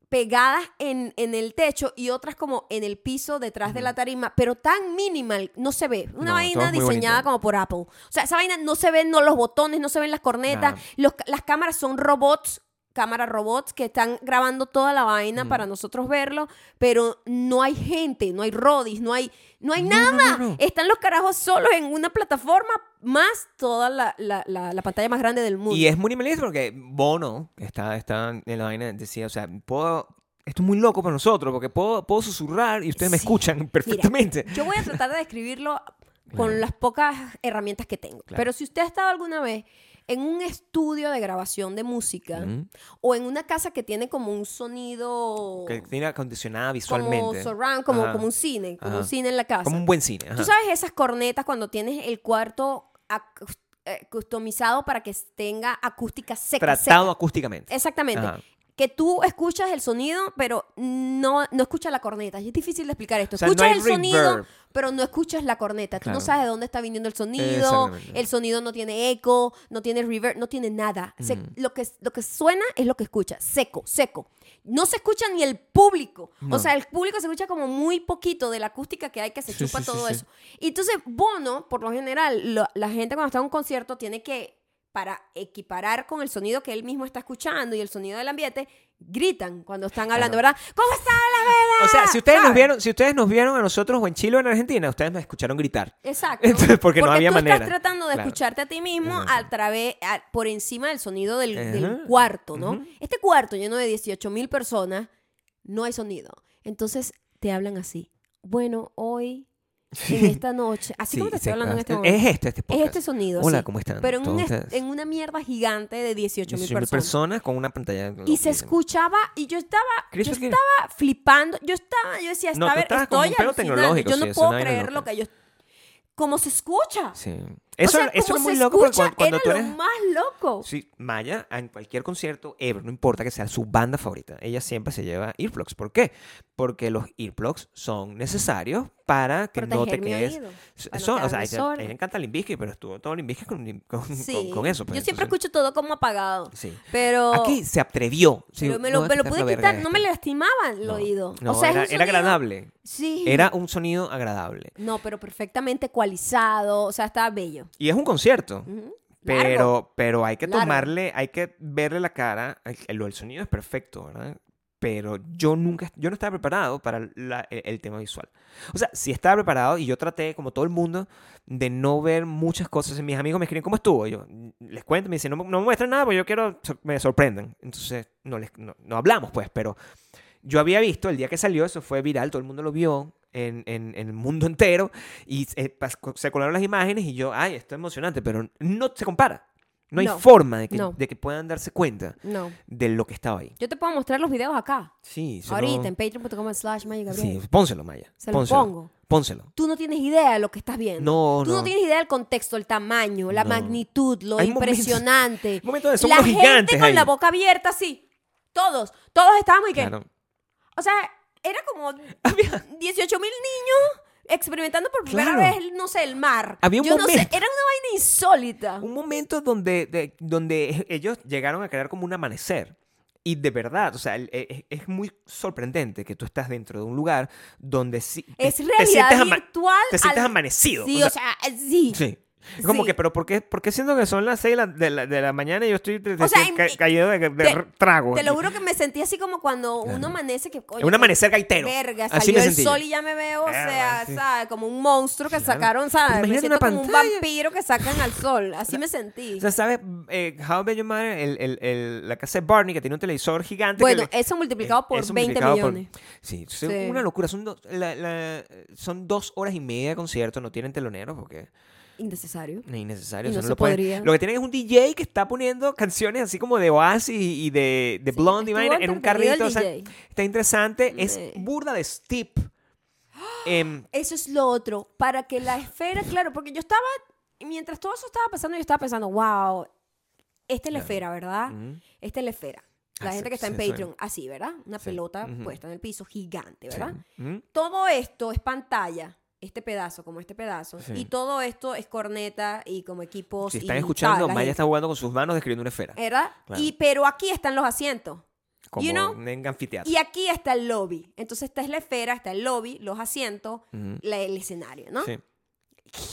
pegadas en, en el techo y otras como en el piso detrás de la tarima, pero tan minimal, no se ve. Una No, vaina diseñada como por Apple. O sea, esa vaina no se ven no, los botones, no se ven las cornetas. Los- las cámaras son robots, cámaras robots que están grabando toda la vaina Mm. para nosotros verlo, pero no hay gente, no hay rodis, no hay, no hay No, nada. no, no. Están los carajos solos en una plataforma más toda la, la- la- la pantalla más grande del mundo. Y es muy minimalista porque Bono, está, está en la vaina, decía, o sea, puedo... Esto es muy loco para nosotros porque puedo, puedo susurrar y ustedes me escuchan perfectamente. Yo voy a tratar de describirlo <laughs> Claro. con las pocas herramientas que tengo. Claro. Pero si usted ha estado alguna vez en un estudio de grabación de música o en una casa que tiene como un sonido Que tiene acondicionada como visualmente. surround, como, como un cine, como Ajá. un cine en la casa. Como un buen cine. ajá. Tú sabes esas cornetas cuando tienes el cuarto eh, customizado para que tenga acústica seca. Tratado seca. acústicamente. Exactamente. Ajá. Que tú escuchas el sonido, pero no, no escuchas la corneta. Es difícil de explicar esto. O sea, no escuchas el sonido, pero no escuchas la corneta. Tú no sabes de dónde está viniendo el sonido. El sonido no tiene eco, no tiene reverb, no tiene nada. Se- Ujú. lo, que, lo que suena es lo que escuchas. Seco, seco. No se escucha ni el público. No. O sea, el público se escucha como muy poquito de la acústica que hay que se Sí, chupa sí, todo sí. eso. Y entonces, Bono, por lo general, lo- la gente cuando está en un concierto tiene que, para equiparar con el sonido que él mismo está escuchando y el sonido del ambiente, gritan cuando están hablando, ¿verdad? ¿Cómo está la vela? O sea, si ustedes, nos vieron, si ustedes nos vieron a nosotros o en Chile o en Argentina, ustedes nos escucharon gritar. Exacto. <laughs> Entonces, porque no había tú manera. estás tratando de Claro. escucharte a ti mismo a través, a- por encima del sonido del, cuarto, ¿no? Este cuarto lleno de 18 mil personas, no hay sonido. Entonces te hablan así. Bueno, hoy, en esta noche, así Sí, como te estoy sí, hablando en este es momento. este, este Es podcast. este sonido. Hola, sí. ¿cómo están? Pero en, un est- en una mierda gigante de 18 mil 18.000 personas. personas con una pantalla. Y se escuchaba, y yo estaba, yo que- estaba flipando, yo estaba, yo decía, No, ver, como estoy tecnológico, yo sí, no es puedo creer lo que yo, cómo se escucha. Sí. Eso, o sea, eso como es muy loco porque cuando, cuando era tú lo eres... más loco. Sí, Maya, en cualquier concierto ever, no importa que sea su banda favorita, ella siempre se lleva earplugs. ¿Por qué? Porque los earplugs son necesarios para que no te quedes... oído, Son- o sea, a ella, le encanta Limbisky, pero estuvo todo Limbisky con, con, Sí. con, con eso. pues, Yo siempre entonces- escucho todo como apagado. Sí. Pero, Aquí se atrevió. Sí, pero me lo, no, me lo pude quitar, no me esta. lastimaba el No, oído. No, o sea, era, agradable. Sí. Era un sonido agradable. No, pero perfectamente ecualizado, o sea, estaba bello. Y es un concierto. Pero, pero hay que Largo. tomarle, hay que verle la cara. El, el- el sonido es perfecto, ¿verdad? Pero yo nunca, yo no estaba preparado para el, tema visual. O sea, sí estaba preparado y yo traté, como todo el mundo, de no ver muchas cosas. Mis amigos me escriben, ¿cómo estuvo? Y yo "Mm, les cuento, me dicen, no, no me muestran nada porque yo quiero me sorprendan. Entonces, no, les, no, no hablamos, pues, pero yo había visto el día que salió, eso fue viral, todo el mundo lo vio en, en- el mundo entero y eh, se colaron las imágenes y yo, ay, esto es emocionante, pero no se compara. No hay forma de que, no. de que puedan darse cuenta No. de lo que estaba ahí. Yo te puedo mostrar los videos acá. Sí, eso ahorita, en patreon.com slash Maya Gabriel. Sí, pónselo, Maya. Se lo pónselo, pongo. Pónselo. Tú no tienes idea de lo que estás viendo. No, Tú no tienes idea del contexto, el tamaño, la magnitud, lo Hay momentos- impresionante. momentos de- son la gente con ahí. la boca abierta, así. Todos, todos estábamos y que... Claro. O sea, era como <laughs> Había, 18 mil niños experimentando por primera Claro. vez, no sé, el mar. Había un Yo no sé, momento. era una vaina insólita. un momento donde, de- donde ellos llegaron a crear como un amanecer. Y de verdad, o sea, el- e- es, es muy sorprendente que tú estás dentro de un lugar donde sí, te- Es te realidad sientes ama- virtual. te sientes al- amanecido. Sí, o sea, sí. sí. Es Como sí. que, pero ¿por qué, por qué siendo que son las 6 de la, de la, de la mañana y yo estoy, de- O sea, de- ca- trago? Te lo juro que me sentí así como cuando Claro. uno amanece que coño, Un amanecer gaitero. Verga, Así salió me el sentí yo. sol y ya me veo, o sea, sí. ¿sabes? Como un monstruo que Claro. sacaron, ¿sabes? Me Imagínate siento una como un vampiro que sacan al sol. Así me sentí. O sea, ¿sabes? Eh, How Met Your Mother, el, el, el- la casa de Barney, que tiene un televisor gigante. que bueno, le- eso multiplicado eh, por eso 20 multiplicado por- millones. Sí, es Sí. una locura. Son, dos la- la- son dos horas y media de concierto, no tienen teloneros porque Innecesario. es innecesario. Y no lo se pueden- podría. Lo que tienen es un DJ que está poniendo canciones así como de Oasis y de, de Sí, Blondie en un carrito. o sea, está interesante. Es Sí. burda de steep. <gasps> Em, Eso es lo otro. Para que la esfera, claro, porque yo estaba, mientras todo eso estaba pasando, yo estaba pensando, wow, esta es la esfera, ¿verdad? ujú. Esta es la esfera. La Ah, gente sí, que está en sí, es. Patreon, así, ¿verdad? Una Sí, pelota puesta en el piso, gigante, Sí, ¿verdad? ujú. Todo esto es pantalla, este pedazo, como este pedazo, Sí. y todo esto es corneta y como equipos. Si y están escuchando, Maya está jugando con sus manos describiendo una esfera. ¿Verdad? Claro. Y, pero aquí están los asientos. Como you know, en anfiteatro. Y aquí está el lobby. Entonces, esta es la esfera, está el lobby, los asientos, la- el escenario, ¿no? Sí.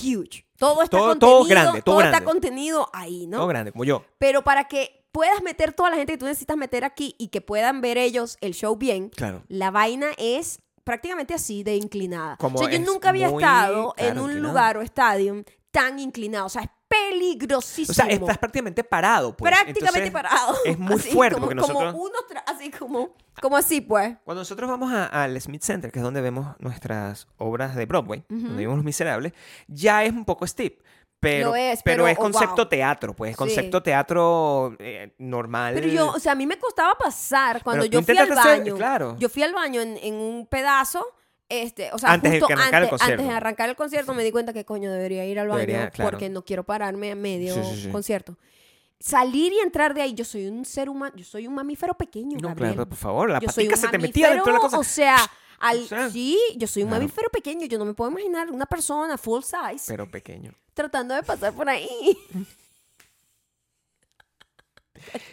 Huge. Todo está Todo- contenido, todo grande, todo está grande. contenido ahí, ¿no? Todo grande, como yo. Pero para que puedas meter toda la gente que tú necesitas meter aquí y que puedan ver ellos el show bien, Claro. la vaina es prácticamente así de inclinada. Como o sea, yo nunca había estado en claro, un inclinado. lugar o estadio tan inclinado. O sea, es peligrosísimo. O sea, estás prácticamente parado, pues. prácticamente Entonces, parado. Es <laughs> muy Así, fuerte como, porque como nosotros... uno tra- así como, como así, pues. Cuando nosotros vamos al Smith Center, que es donde vemos nuestras obras de Broadway, Ujú. donde vimos Los Miserables, ya es un poco steep. Pero, Lo es, pero pero, es oh, concepto wow. teatro, pues, Sí. concepto teatro eh, normal. Pero yo, o sea, a mí me costaba pasar cuando Pero tú yo fui al intentaste hacer- baño. claro. Yo fui al baño en, en un pedazo. Este, o sea, Antes de justo que arrancara el antes, concierto. antes de arrancar el concierto me di cuenta que coño debería ir al baño Debería, claro. porque no quiero pararme a medio Sí, sí, sí. concierto. Salir y entrar de ahí, yo soy un ser humano, yo soy un mamífero pequeño, No, Gabriel. claro, por favor, la yo soy patica un se te metía dentro de la mamífero, cosa. O sea, al, O sea, sí, yo soy un claro. mamífero pequeño, yo no me puedo imaginar una persona full size Pero pequeño. tratando de pasar por ahí. <laughs>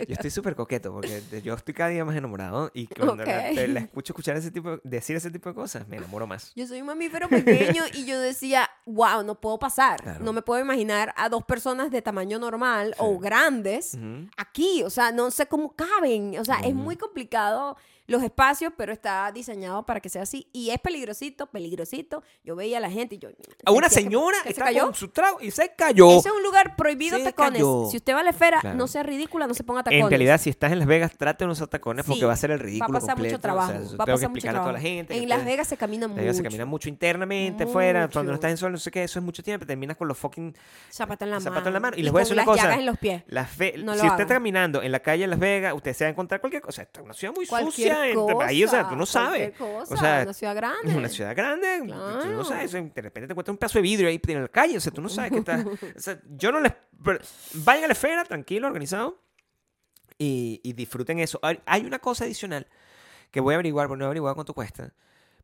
Yo estoy súper coqueto porque yo estoy cada día más enamorado y cuando la, Ok. te- la escucho escuchar ese tipo, decir ese tipo de cosas, me enamoro más. Yo soy un mamífero pequeño y yo decía, wow, no puedo pasar. Claro. No me puedo imaginar a dos personas de tamaño normal o grandes aquí. O sea, no sé cómo caben. O sea, es muy complicado los espacios, pero está diseñado para que sea así. Y es peligrosito, peligrosito. Yo veía a la gente y yo... A una que- señora que se cayó. con su trago y se cayó. Ese es un lugar prohibido Se tacones. cayó. Si usted va a la esfera, Claro. no sea ridícula, no se ponga tacones. En realidad, si estás en Las Vegas, trate usar tacones porque Sí, va a ser el ridículo Va a pasar completo. mucho trabajo. O sea, eso va a pasar mucho explicarle a toda trabajo. la gente. En Las Vegas se camina Las mucho. Vegas se camina mucho internamente, fuera, cuando no Mucho. estás en no sé qué, eso es mucho tiempo, terminas con los fucking Zapato en la zapatos mano. en la mano. Y les voy a decir una las cosa. en los pies. La fe- No si usted está caminando en la calle de Las Vegas, usted se va a encontrar cualquier cosa. Esta es una ciudad muy sucia. En- cosa. ahí, o sea, tú no sabes. cosa, O sea, una ciudad grande. es una ciudad grande. Tú no Claro. sabes. De repente te encuentras un pedazo de vidrio ahí en la calle. O sea, tú no sabes qué está. <laughs> o sea, yo no les. Vayan a la esfera, tranquilo, organizado. Y, y disfruten eso. Hay, una cosa adicional que voy a averiguar, pero no he averiguado cuánto cuesta.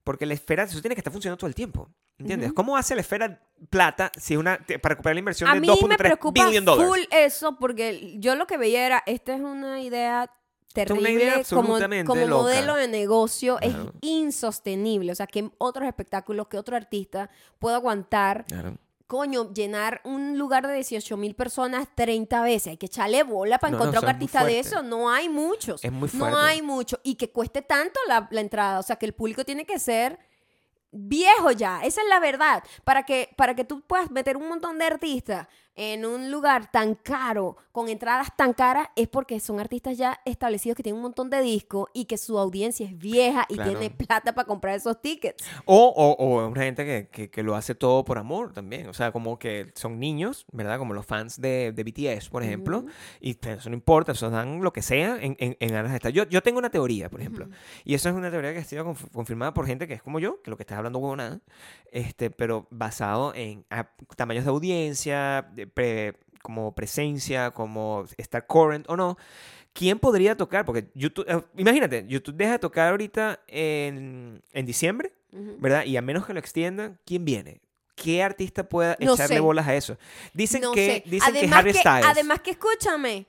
Porque la esfera, eso tiene que estar funcionando todo el tiempo. ¿Entiendes? Ujú. ¿Cómo hace la esfera plata si es una, para recuperar la inversión A de mí me 2.3 preocupa billion dollars? full eso porque yo lo que veía era, esta es una idea terrible como, como loca. modelo de negocio, Claro. es insostenible. O sea, que otros espectáculos, que otro artista pueda aguantar, Claro. coño, llenar un lugar de 18 mil personas 30 veces. Hay que echarle bola para No, no, encontrar un artista de eso. No hay muchos. Es muy No fuerte. hay mucho. Y que cueste tanto la, la entrada. O sea, que el público tiene que ser viejo ya. Esa es la verdad. Para que, para que tú puedas meter un montón de artistas en un lugar tan caro, con entradas tan caras, es porque son artistas ya establecidos que tienen un montón de discos y que su audiencia es vieja y Claro. tiene plata para comprar esos tickets. O, o, o una gente que, que, que lo hace todo por amor también. O sea, como que son niños, ¿verdad? Como los fans de, de BTS, por ejemplo. Y eso no importa, eso dan lo que sea en, en, en aras de estar. Yo, yo tengo una teoría, por ejemplo. Y eso es una teoría que ha sido conf- confirmada por gente que es como yo, que lo que estás hablando huevonada. Este, pero basado en tamaños de audiencia, de pre- como presencia, como estar current o no. ¿Quién podría tocar? Porque YouTube, eh, imagínate, YouTube deja de tocar ahorita en, en diciembre. ¿verdad? Y a menos que lo extiendan, ¿quién viene? ¿Qué artista pueda No echarle sé. bolas a eso? Dicen No que, sé. dicen que además Harry que, Styles. Además que escúchame,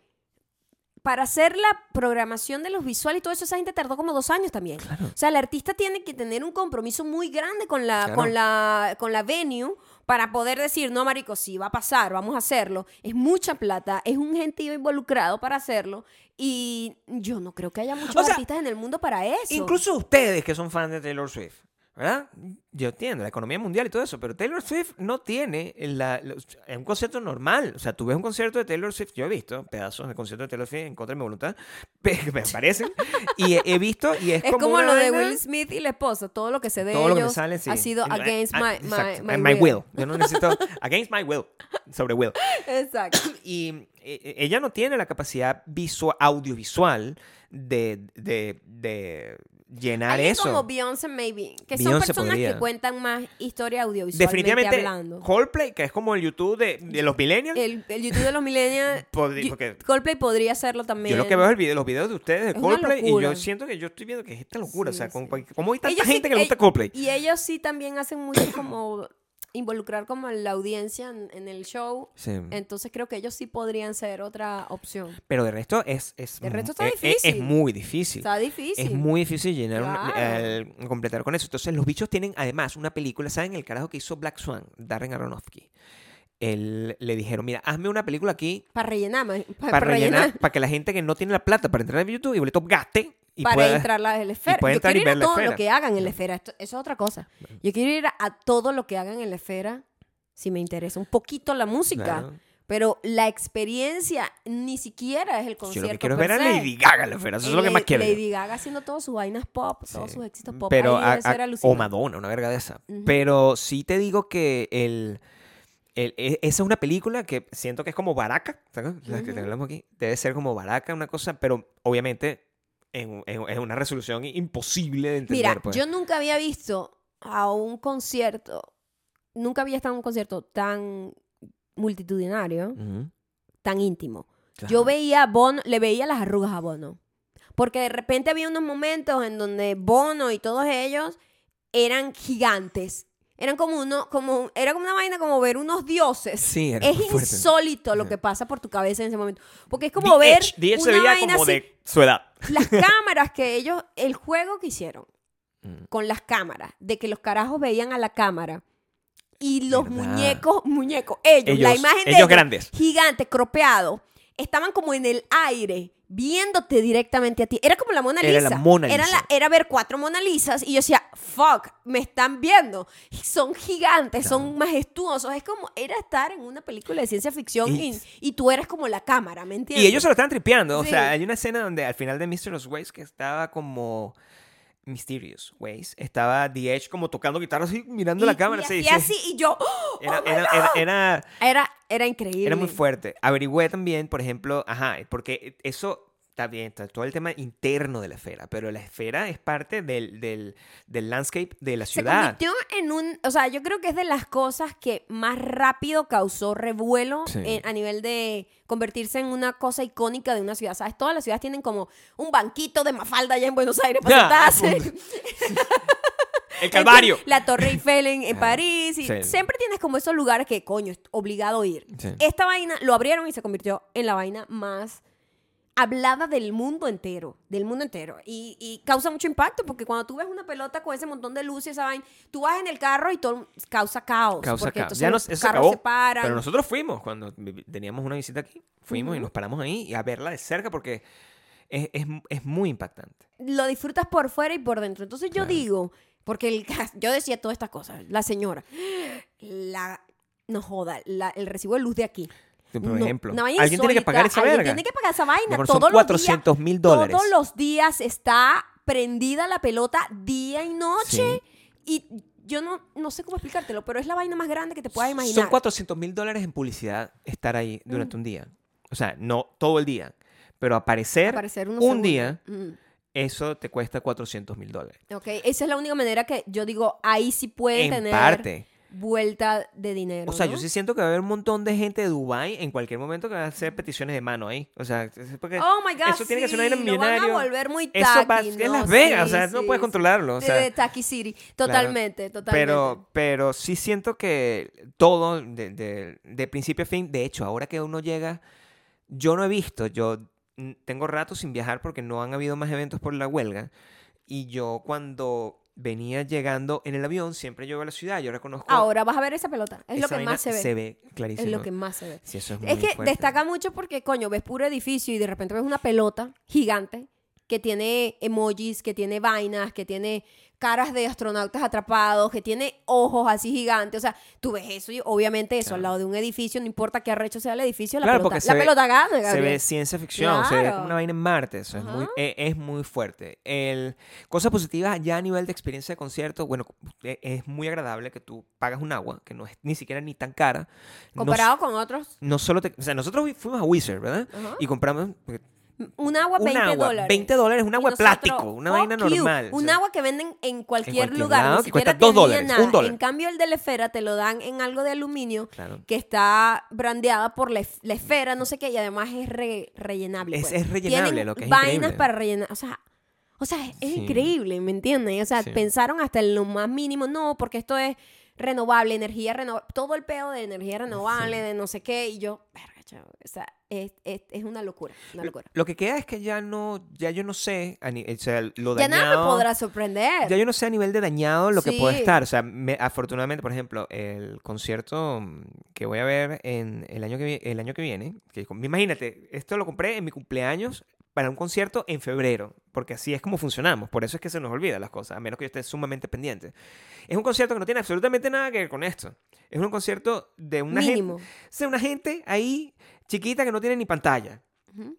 para hacer la programación de los visuales y todo eso, esa gente tardó como dos años también. Claro. O sea, el artista tiene que tener un compromiso muy grande con la, Claro. con la, con la venue para poder decir, no, marico, sí, va a pasar, vamos a hacerlo. Es mucha plata, es un gentío involucrado para hacerlo y yo no creo que haya muchos O sea, artistas en el mundo para eso. Incluso ustedes que son fans de Taylor Swift, ¿verdad? Yo entiendo la economía mundial y todo eso, pero Taylor Swift no tiene la, la- un concierto normal. O sea, tú ves un concierto de Taylor Swift, yo he visto pedazos de concierto de Taylor Swift en contra de mi voluntad, <laughs> me parecen, y he, he visto y es, Es como, lo de Will Smith y la esposa, todo lo que se de todo lo que ellos sale, sí. ha sido Ah, against ah, my, exacto, my, will. Yo no necesito <laughs> against my will, sobre will. Exacto. <clears throat> Y eh, ella no tiene la capacidad visual, audiovisual de, de, de llenar Alguien eso. como Beyoncé, maybe. Que son personas podría. que cuentan más historia audiovisualmente Definitivamente, hablando. Coldplay, que es como el YouTube de, de los millennials. El, el YouTube de los millennials, <laughs> podri- yo- porque Coldplay podría hacerlo también. yo lo que veo es el video, los videos de ustedes de Es Coldplay y yo siento que yo estoy viendo que es esta locura. o sea, sí. cual- ¿cómo hay tanta Ellos sí- gente que le gusta ell- Coldplay? Y ellos sí también hacen mucho como involucrar como la audiencia en, en el show. Sí. Entonces creo que ellos sí podrían ser otra opción. Pero de resto es, es, De resto está es- es- es difícil. muy difícil. Está difícil. Es muy difícil llenar el- completar con eso. Entonces, los bichos tienen además una película. ¿Saben el carajo que hizo Black Swan? Darren Aronofsky. Él, le dijeron, mira, hazme una película aquí Para rellenar, pa- para, rellenar, para que la gente que no tiene la plata para entrar a YouTube y boleto gaste y para pueda... entrar a la esfera. Yo entrar y quiero ir a todo lo que hagan en la esfera. Esto- eso es otra cosa. Yo quiero ir a, todo lo que hagan en la esfera si me interesa un poquito la música. Claro. Pero la experiencia ni siquiera es el Yo concierto. lo que quiero ver a. Lady Gaga en la esfera. Eso es lo que más quiero. yo. Lady Gaga haciendo todas sus vainas pop, todos sus éxitos pop. Pero Ahí a- a- o. Madonna, una verga de esa. Pero sí te digo que el, el- e- esa es una película que siento que es como Baraka, ¿sabes? La que hablamos aquí. Debe ser como Baraka, una cosa, pero obviamente en, en- en una resolución imposible de entender. Mira, pues. yo nunca había visto a un concierto, nunca había estado en un concierto tan multitudinario, tan íntimo. claro. Yo veía a Bono, le veía las arrugas a Bono. Porque de repente había unos momentos en donde Bono y todos ellos eran gigantes. Eran como uno, como, era como una vaina como ver unos dioses. Sí, era Es fuerte. insólito lo que pasa por tu cabeza en ese momento. Porque es como The ver Edge- The Edge se una veía vaina como así. de su edad. Las <laughs> cámaras que ellos, el juego que hicieron Mm. con las cámaras, de que los carajos veían a la cámara y los ¿Verdad? muñecos, muñecos, ellos, la imagen de ellos ellos, grandes. gigante, cropeado, estaban como en el aire, viéndote directamente a ti. Era como la Mona Lisa. Era la Mona Era, Lisa. la- era ver cuatro Mona Lisas y yo decía, fuck, me están viendo. Son gigantes, son majestuosos. Es como, era estar en una película de ciencia ficción Y- tú eres como la cámara, ¿me entiendes? Y ellos se lo están tripeando. O sea, hay una escena donde al final de Mr. Los Ways que estaba como Mysterious Ways, estaba The Edge como tocando guitarra así, mirando la Y- cámara. y sí, hacía sí. así, y yo, ¡oh, <laughs> Era, oh era, era, Era, era increíble. era muy fuerte. Averigüé también, por ejemplo, ajá, porque eso está bien, está todo el tema interno de la esfera, pero la esfera es parte del, del, del landscape de la Se ciudad. convirtió en un, o sea, yo creo que es de las cosas que más rápido causó revuelo Sí. en- a nivel de convertirse en una cosa icónica de una ciudad. ¿Sabes? Todas las ciudades tienen como un banquito de Mafalda allá en Buenos Aires para sentarse. <laughs> El Calvario. La Torre Eiffel en, en París. Y sí. Siempre tienes como esos lugares que, coño, es obligado a ir. Sí. Esta vaina lo abrieron y se convirtió en la vaina más hablada del mundo entero, del mundo entero. Y, y causa mucho impacto porque cuando tú ves una pelota con ese montón de luces, esa vaina, tú vas en el carro y todo causa caos. Causa caos. Ya nos, eso acabó. se paran. Pero nosotros fuimos cuando teníamos una visita aquí. Fuimos y Ujú. nos paramos ahí y a verla de cerca porque es, es, es muy impactante. Lo disfrutas por fuera y por dentro. Entonces yo Claro. digo, porque el, yo decía todas estas cosas, la señora, la, no joda, la- el recibo de luz de aquí. Por No, ejemplo, alguien tiene que pagar esa Alguien verga. tiene que pagar esa vaina. Son Todos los días- 400 mil dólares. Todos los días está prendida la pelota día y noche. Y yo no, no sé cómo explicártelo, pero es la vaina más grande que te puedas imaginar. Son 400 mil dólares en publicidad estar ahí durante un día. O sea, no todo el día. Pero aparecer, un segundos. día, Mm. eso te cuesta 400 mil dólares. Ok, esa es la única manera que yo digo, ahí sí puede En tener parte. Vuelta de dinero. O sea, ¿no? yo sí siento que va a haber un montón de gente de Dubai en cualquier momento que va a hacer peticiones de mano ahí. O sea, es porque Oh my God, eso tiene que ser sí, vaina lo van a millonario. volver muy Eso va, tacky, es ¿no? Las Vegas, Sí, o sea, no sí, puedes sí. controlarlo. O sea, de Tacky City. Totalmente, totalmente. Pero, pero sí siento que todo, de, de- de principio a fin, de hecho, ahora que uno llega, yo no he visto, yo tengo rato sin viajar porque no han habido más eventos por la huelga. Y yo cuando venía llegando en el avión, siempre llego a la ciudad, yo reconozco... Ahora vas a ver esa pelota. Es lo que más se ve. Se ve clarísimo. es lo que más se ve. Sí, eso es, que fuerte. destaca mucho porque, coño, ves puro edificio y de repente ves una pelota gigante que tiene emojis, que tiene vainas, que tiene caras de astronautas atrapados, que tiene ojos así gigantes. O sea, tú ves eso y obviamente eso al lado de un edificio, no importa qué arrecho sea el edificio, la Claro, pelota, la ve- pelota gana, Se ve ciencia ficción, se ve como una vaina en Marte, eso es muy, Ajá. e- es, muy fuerte. El, cosas positivas ya a nivel de experiencia de concierto, bueno, e- es muy agradable que tú pagas un agua, que no es ni siquiera ni tan cara. Comparado con otros, no solo te, o sea, nosotros fuimos a Wizard, ¿verdad? Ajá. Y compramos un agua un 20 agua, dólares. 20 dólares, un agua de plástico, una vaina you, normal. Un o sea, agua que venden en cualquier, cualquier lugar. lado, ni que cuesta siquiera dos tenía dólares, nada. un dólar. En cambio, el de la esfera te lo dan en algo de aluminio Claro. que está brandeada por la, la esfera, no sé qué, y además es re- rellenable. Es- pues. es rellenable, Tienen lo que es vainas increíble. para rellenar. O sea, o sea es, Sí. increíble, ¿me entiendes? O sea, Sí. pensaron hasta en lo más mínimo. No, porque esto es renovable, energía renovable. Todo el pedo de energía renovable, de no sé qué. Y yo, verga, chavo, O sea, es, es, es una locura. Una locura. Lo que queda es que ya no, ya yo no sé, a ni- o sea, lo Ya dañado. nada me podrá sorprender. Ya yo no sé a nivel de dañado lo que puede Sí. estar. O sea, me- afortunadamente, por ejemplo, el concierto que voy a ver en el año que, el año que viene, que imagínate, esto lo compré en mi cumpleaños para un concierto en febrero, porque así es como funcionamos. Por eso es que se nos olvidan las cosas, a menos que yo esté sumamente pendiente. Es un concierto que no tiene absolutamente nada que ver con esto. Es un concierto de una gente, Mínimo. o sea, una gente ahí chiquita que no tiene ni pantalla.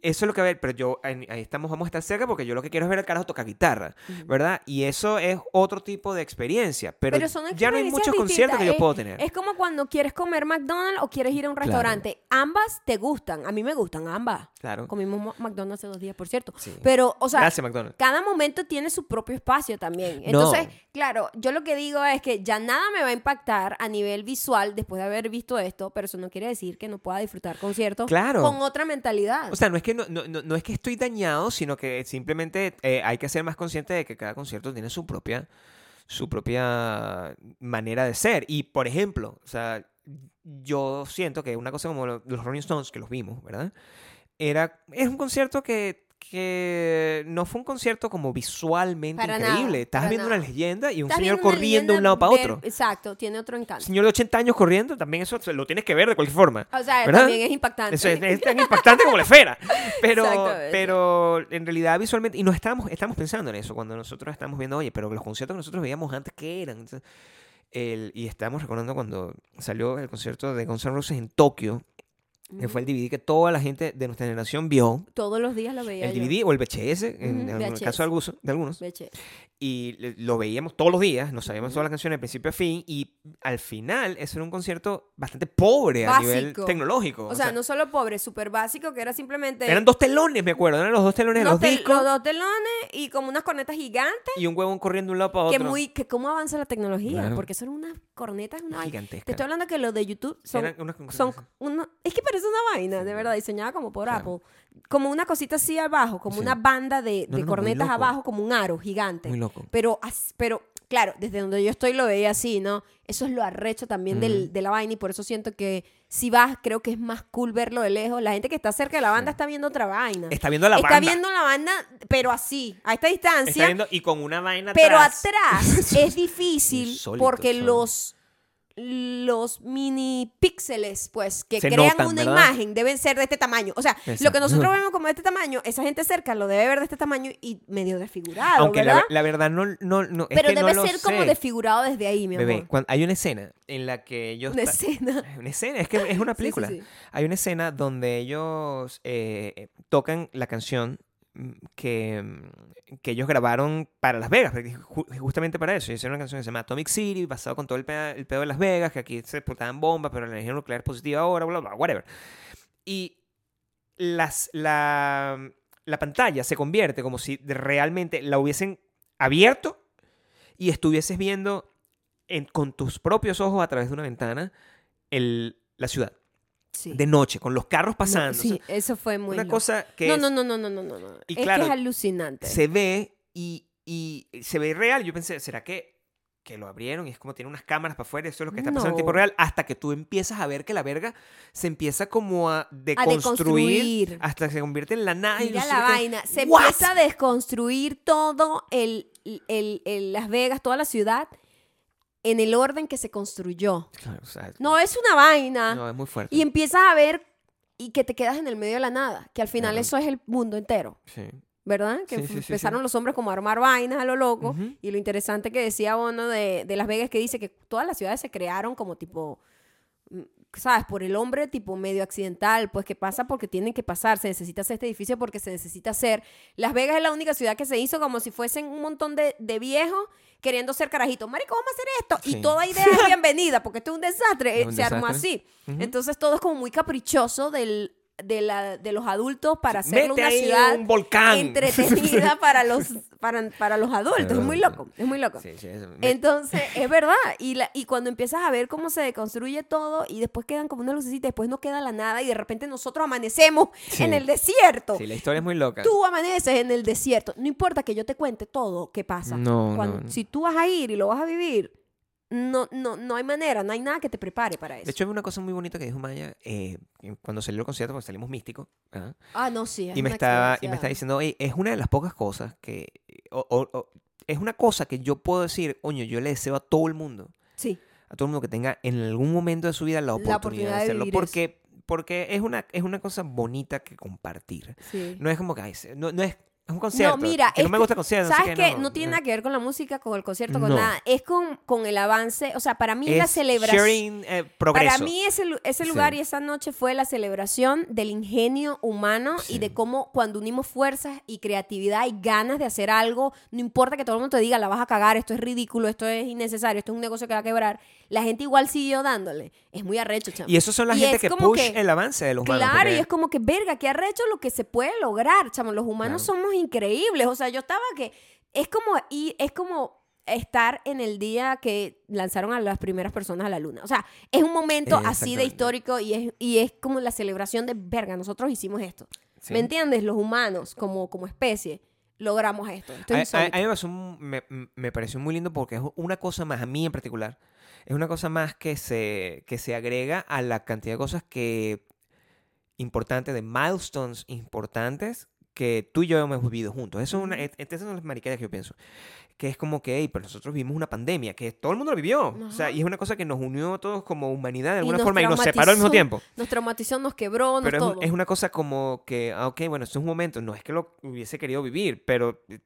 Eso es lo que a ver, pero yo ahí estamos, vamos a estar cerca porque yo lo que quiero es ver al carajo tocar guitarra. ¿verdad? Y eso es otro tipo de experiencia, pero, Pero son ya no hay muchos conciertos que yo puedo tener. Es como cuando quieres comer McDonald's o quieres ir a un Claro. restaurante. Ambas te gustan. A mí me gustan ambas. claro. Comimos mo- McDonald's hace dos días, por cierto. Sí. Pero, o sea, Gracias, McDonald's. cada momento tiene su propio espacio también. No. Entonces, claro, yo lo que digo es que ya nada me va a impactar a nivel visual después de haber visto esto, pero eso no quiere decir que no pueda disfrutar conciertos Claro. con otra mentalidad. O sea, no es que no, no, no- es que estoy dañado, sino que simplemente eh, hay que ser más consciente de que cada concierto tiene su propia su propia manera de ser. Y por ejemplo, o sea, yo siento que una cosa como lo- los Rolling Stones que los vimos, ¿verdad? Era es un concierto que que no fue un concierto como visualmente Para nada, increíble. Estás viendo nada. una leyenda y un señor corriendo de un lado para ver- otro. Exacto, tiene otro encanto. Señor de 80 años corriendo, también eso lo tienes que ver de cualquier forma. O sea, ¿verdad? también es impactante. Eso es, es tan impactante como la esfera. <laughs> Pero, pero en realidad visualmente, y no estamos, estamos pensando en eso cuando nosotros estamos viendo, oye, pero los conciertos que nosotros veíamos antes, ¿qué eran? Entonces, el, y estamos recordando cuando salió el concierto de Guns N' Roses en Tokio, que fue el DVD que toda la gente de nuestra generación vio. Todos los días lo veía El yo. DVD o el VHS, en, en el caso de algunos, de algunos. VHS. Y lo veíamos todos los días, nos sabíamos todas las canciones de principio a fin. Y al final, eso era un concierto bastante pobre a nivel Básico. tecnológico. O sea, no solo pobre, súper básico, que era simplemente... Eran dos telones, me acuerdo. Eran los dos telones los tel- discos los dos telones y como unas cornetas gigantes. y un huevón corriendo de un lado para otro. Que muy, que cómo avanza la tecnología, Claro. porque son unas cornetas, una vaina. Gigantesca. Te estoy hablando que los de YouTube son, Eran unas son una, es que parece una vaina, de verdad, diseñada como por Claro. Apple. Como una cosita así abajo, como Sí. una banda de, No, de no, muy cornetas abajo, como un aro gigante. Muy loco. Pero, pero, claro, desde donde yo estoy lo veía así, ¿no? Eso es lo arrecho también del- de la vaina y por eso siento que si vas, creo que es más cool verlo de lejos. La gente que está cerca de la banda está viendo otra vaina. Está viendo la está banda. viendo la banda, pero así, a esta distancia. Está viendo y con una vaina Pero atrás. atrás es <laughs> difícil porque los los mini píxeles, pues, que Se crean notan, una ¿verdad? imagen deben ser de este tamaño. O sea, lo que nosotros <laughs> vemos como de este tamaño, esa gente cerca lo debe ver de este tamaño y medio desfigurado, Aunque ¿verdad? la, la verdad no, no, no es Pero que debe ser como sé. desfigurado desde ahí, mi Bebé, amor. hay una escena en la que ellos... Una escena. <laughs> Una escena, es que es una <laughs> Sí, sí, película. sí. Hay una escena donde ellos eh, tocan la canción que, mm, que ellos grabaron para Las Vegas, justamente para eso. Hicieron una canción que se llama Atomic City, basado con todo el, pe- el pedo de Las Vegas, que aquí se explotaban bombas, pero la energía nuclear es positiva ahora, bla, bla, whatever. Y las, la, la pantalla se convierte como si realmente la hubiesen abierto y estuvieses viendo en- con tus propios ojos a través de una ventana el, la ciudad Sí. de noche, con los carros No, pasando. sí, o sea, eso fue muy una loco. cosa que No, es- no, no, no, no, no, no, no. Y es claro, que es alucinante. se ve y, y se ve real. Yo pensé, ¿será que, que lo abrieron y es como tiene unas cámaras para afuera? Eso es lo que está pasando en tiempo No. real. Hasta que tú empiezas a ver que la verga se empieza como a a deconstruir, deconstruir. hasta que se convierte en la nada. Mira no la vaina. Se What? empieza a desconstruir todo el, el- el Las Vegas, toda la ciudad, en el orden que se construyó. Claro, o sea, No es una vaina. no, es muy fuerte. Y empiezas a ver y que te quedas en el medio de la nada. Que al final Claro. eso es el mundo entero. Sí. ¿Verdad? Que Sí, f- sí, sí, sí. empezaron los hombres como a armar vainas a lo loco. Ujú. Y lo interesante que decía Bono de, de Las Vegas, que dice que todas las ciudades se crearon como tipo, mm, ¿sabes? Por el hombre tipo medio accidental, pues que pasa porque tienen que pasar, se necesita hacer este edificio porque se necesita hacer. Las Vegas es la única ciudad que se hizo como si fuesen un montón de, de viejos queriendo ser carajitos. Marico, vamos a hacer esto. Sí. Y toda idea es <laughs> bienvenida, porque esto es un desastre. Es un se armó desastre. así. Ujú. Entonces todo es como muy caprichoso del... De, la, de los adultos para hacerlo Mete una ahí ciudad un volcán. entretenida <laughs> para los, para, para los adultos. Es muy loco, es muy loco. Sí, sí, Entonces, es verdad. Y, la, y cuando empiezas a ver cómo se deconstruye todo y después quedan como una lucecita, después no queda la nada y de repente nosotros amanecemos Sí. en el desierto. sí, la historia es muy loca. Tú amaneces en el desierto. No importa que yo te cuente todo qué pasa. No, Cuando- no, no. Si tú vas a ir y lo vas a vivir, no, no, no hay manera, no hay nada que te prepare para eso. De hecho, hay una cosa muy bonita que dijo Maya eh, cuando salió el concierto, cuando salimos místicos. ¿ah? ah, no, sí. es y me estaba y me estaba diciendo "Oye, es una de las pocas cosas que o- o- o- es una cosa que yo puedo decir oño yo le deseo a todo el mundo Sí. a todo el mundo que tenga en algún momento de su vida la oportunidad, oportunidad de de hacerlo vivir porque porque es una es una cosa bonita que compartir sí. no es como que ay, se- no, no es es un concierto mira, que no me gusta el concierto no ¿Sabes qué, qué? No, tiene eh, nada que ver con la música, con el concierto, con No. nada. Es con, con el avance. O sea, para mí es la celebración. sharing eh, progreso Para mí ese, ese Sí. lugar y esa noche fue la celebración del ingenio humano Sí. y de cómo cuando unimos fuerzas y creatividad y ganas de hacer algo, no importa que todo el mundo te diga, la vas a cagar, esto es ridículo, esto es innecesario, esto es un negocio que va a quebrar, la gente igual siguió dándole. Es muy arrecho, chamo. y eso son la Y gente es que push que- el avance de los humanos Claro, porque- y es como que, verga, qué arrecho lo que se puede lograr, chamo. Los humanos Claro. somos increíbles. O sea, yo estaba que. Es como. Y es como estar en el día que lanzaron a las primeras personas a la luna. O sea, es un momento así de histórico y es, y es como la celebración de verga. Nosotros hicimos esto. Sí. ¿Me entiendes? Los humanos, como, como especie, logramos esto. Esto es A- a- a, insólito. mí me me, me pareció muy lindo porque es una cosa más, a mí en particular, es una cosa más que se, que se agrega a la cantidad de cosas que importantes, de milestones importantes que tú y yo hemos vivido juntos. Eso es una, et- estas son las mariqueras que yo pienso. Que es como que, hey, pero nosotros vivimos una pandemia, que todo el mundo lo vivió. O sea, Ajá. y es una cosa que nos unió a todos como humanidad de alguna forma y nos separó al mismo tiempo. Nos traumatizó, nos quebró, nos Pero es, un- todo. es una cosa como que, ah, ok, bueno, esto es un momento, no es que lo hubiese querido vivir, pero eh,